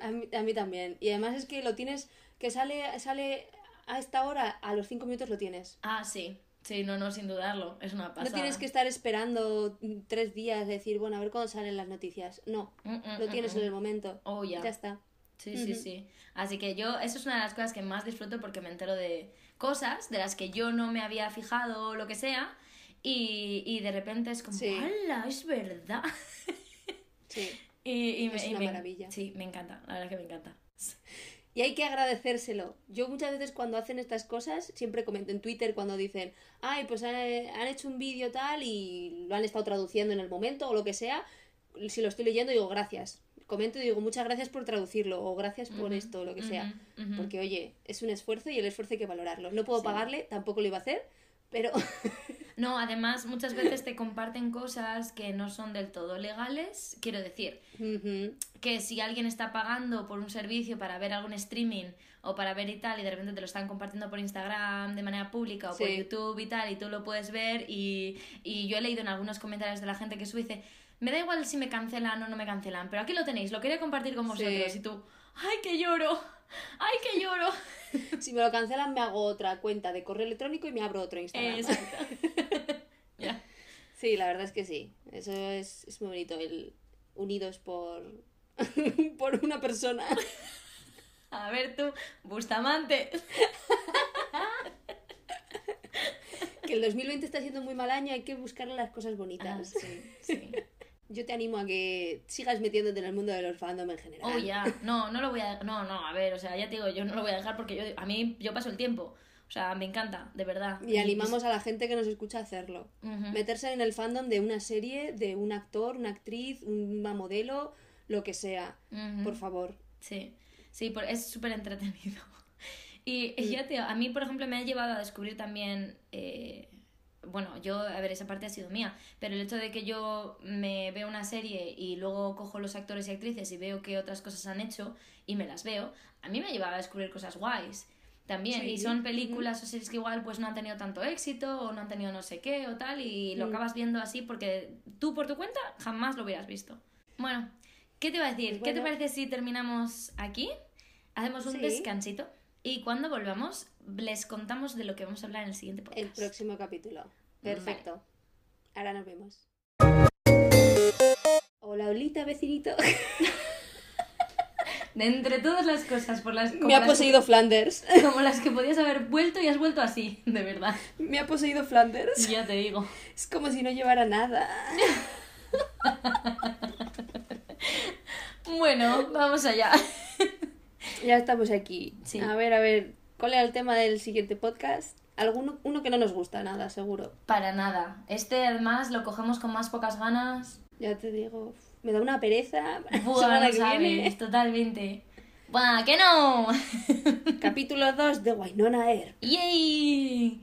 A mí, a mí también. Y además es que lo tienes, que sale, sale a esta hora, a los cinco minutos lo tienes. Ah, sí. Sí, no, no, sin dudarlo. Es una pasada. No tienes que estar esperando tres días, decir, bueno, a ver cuándo salen las noticias. No, Mm, mm, lo tienes mm. en el momento. Oh, ya. Ya está. Sí, sí, sí. Así que yo, eso es una de las cosas que más disfruto porque me entero de cosas de las que yo no me había fijado o lo que sea. Y, y de repente es como, Sí. ¡hala! Es verdad. <laughs> Sí. <laughs> Y, y me- Es y una me- maravilla. Sí, me encanta. La verdad es que me encanta. Y hay que agradecérselo. Yo muchas veces cuando hacen estas cosas, siempre comento en Twitter cuando dicen, ay, pues han, han hecho un vídeo tal y lo han estado traduciendo en el momento o lo que sea. Si lo estoy leyendo, digo gracias. Comento y digo muchas gracias por traducirlo o gracias por esto o lo que sea. Porque, oye, es un esfuerzo y el esfuerzo hay que valorarlo. No puedo pagarle, tampoco lo iba a hacer, pero <laughs> No, además muchas veces te comparten cosas que no son del todo legales. Quiero decir, que si alguien está pagando por un servicio para ver algún streaming o para ver y tal y de repente te lo están compartiendo por Instagram de manera pública o por. YouTube y tal y tú lo puedes ver y, y yo he leído en algunos comentarios de la gente que sube dice me da igual si me cancelan o no me cancelan pero aquí lo tenéis lo quería compartir con vosotros Sí. y tú ay que lloro ay que lloro <laughs> si me lo cancelan me hago otra cuenta de correo electrónico y me abro otro Instagram. exacto <laughs> ya Sí, la verdad es que sí. Eso es, es muy bonito, el unidos por, <laughs> por una persona. a ver tú Bustamante Que el 2020 está siendo muy mal año, hay que buscarle las cosas Ah, bonitas. sí, sí. Yo te animo a que sigas metiéndote en el mundo de los fandom en general. Oh, ya. <laughs> No, no lo voy a... No, no, a ver, o sea, ya te digo, yo no lo voy a dejar porque yo, a mí yo paso el tiempo. O sea, me encanta, de verdad. Y animamos a la gente que nos escucha a hacerlo. Meterse en el fandom de una serie, de un actor, una actriz, una modelo, lo que sea. Por favor. Sí, sí, por- es súper entretenido. <laughs> Y y ya, tío, a mí, por ejemplo, me ha llevado a descubrir también... eh, bueno, yo, a ver, esa parte ha sido mía, pero el hecho de que yo me veo una serie y luego cojo los actores y actrices y veo que otras cosas han hecho y me las veo, a mí me ha llevado a descubrir cosas guays también. Sí. Y son películas o series que igual pues no han tenido tanto éxito o no han tenido no sé qué o tal y lo Mm. acabas viendo así porque tú por tu cuenta jamás lo hubieras visto. Bueno, ¿qué te iba a decir? Pues ¿Qué te parece si terminamos aquí? Hacemos un Sí. descansito y cuando volvamos les contamos de lo que vamos a hablar en el siguiente podcast. El próximo capítulo. Perfecto. Ahora nos vemos. Hola, Olita, vecinito. <laughs> De entre todas las cosas por las, Me ha poseído Flanders. <laughs> como las que podías haber vuelto y has vuelto así, de verdad. Me ha poseído Flanders. Ya te digo. Es como si no llevara nada. <laughs> Bueno, vamos allá. Ya estamos aquí. Sí. A ver, a ver. ¿Cuál era el tema del siguiente podcast? Alguno uno que no nos gusta nada, seguro. Para nada. Este además lo cogemos con más pocas ganas. Ya te digo. Me da una pereza. <laughs> Buah, no que sabes, viene. totalmente. Buah, que no. <laughs> Capítulo 2 de Wynonna Air. ¡Yay!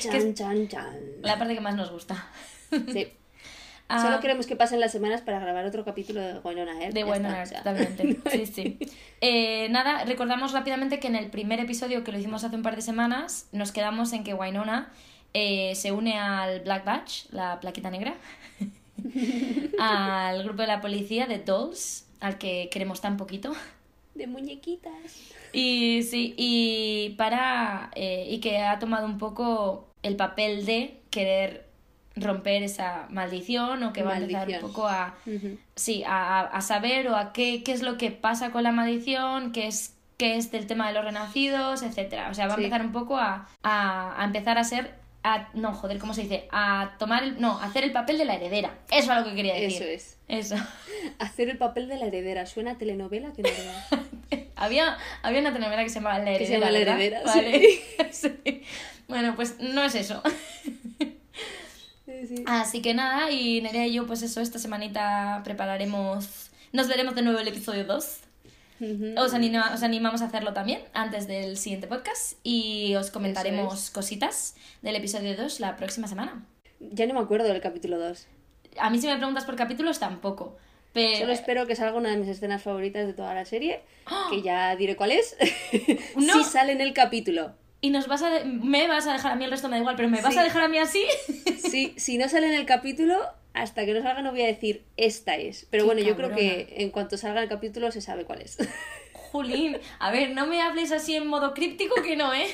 Chan, <laughs> chan, chan. La parte que más nos gusta. Sí. Ah, Solo queremos que pasen las semanas para grabar otro capítulo de Wynonna Air. De Ya Winona Earp, totalmente. Sí, sí. Eh, nada, recordamos rápidamente que en el primer episodio que lo hicimos hace un par de semanas, nos quedamos en que Winona eh, se une al Black Badge, la plaquita negra, <laughs> al grupo de la policía de Dolls, al que queremos tan poquito. De muñequitas. Y sí, y para. eh, y que ha tomado un poco el papel de querer romper esa maldición o que va a empezar un poco a. Sí, a, a saber o a qué, qué es lo que pasa con la maldición, qué es, qué es del tema de los renacidos, etcétera. O sea, va Sí. a empezar un poco a, a, a empezar a ser. A, no, joder, ¿cómo se dice? A tomar el. No, a hacer el papel de la heredera. Eso es lo que quería decir. Eso es. Eso. <laughs> Hacer el papel de la heredera. Suena a telenovela que no <laughs> había, había una telenovela que se llamaba La Que se Heredera. llama La ¿verdad? Heredera, Vale. Sí. <laughs> Bueno, pues no es eso. Sí, sí. Así que nada, y Nerea y yo, pues eso, esta semanita prepararemos. Nos veremos de nuevo el episodio 2. Ujú. Os, anima- os animamos a hacerlo también antes del siguiente podcast y os comentaremos Eso cositas del episodio 2 la próxima semana. Ya no me acuerdo del capítulo 2. A mí si me preguntas por capítulos tampoco, pero Solo espero que salga una de mis escenas favoritas de toda la serie, ¡Ah! que ya diré cuál es. <laughs> No. Si sale en el capítulo. Y nos vas a de- me vas a dejar a mí el resto me da igual, pero me vas a dejar a mí así. <laughs> Sí, <laughs> si no sale en el capítulo, hasta que no salga no voy a decir esta es. Pero Qué bueno, yo creo que en cuanto salga el capítulo se sabe cuál es. <laughs> Julín, a ver, no me hables así en modo críptico que no, ¿eh?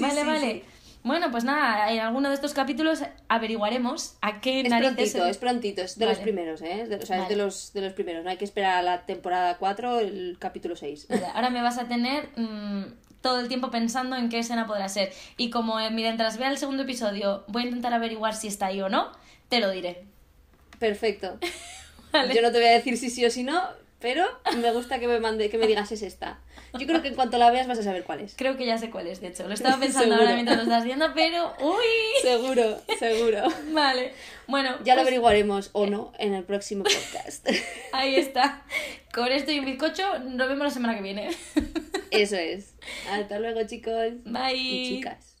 vale, sí, vale. sí. Bueno, pues nada, en alguno de estos capítulos averiguaremos a qué Es narices... prontito, es prontito, es de los Vale. primeros, ¿eh? De- o sea, es Vale. de los, de los primeros. No hay que esperar a la temporada 4, el capítulo 6. Vale, Ahora me vas a tener mm, todo el tiempo pensando en qué escena podrá ser. Y como eh, mientras vea el segundo episodio voy a intentar averiguar si está ahí o no, te lo diré. Perfecto. <laughs> Vale. Yo no te voy a decir si sí o si no, pero me gusta que me mande, que me digas es esta. Yo creo que en cuanto la veas vas a saber cuál es. Creo que ya sé cuál es, de hecho. Lo estaba pensando ahora mientras lo estás viendo, pero... ¡Uy! Seguro, seguro. Vale. Bueno, Ya lo pues averiguaremos o no en el próximo podcast. <laughs> ahí está. Con esto y un bizcocho, nos vemos la semana que viene. Eso es. Hasta luego, chicos. Bye. Y chicas.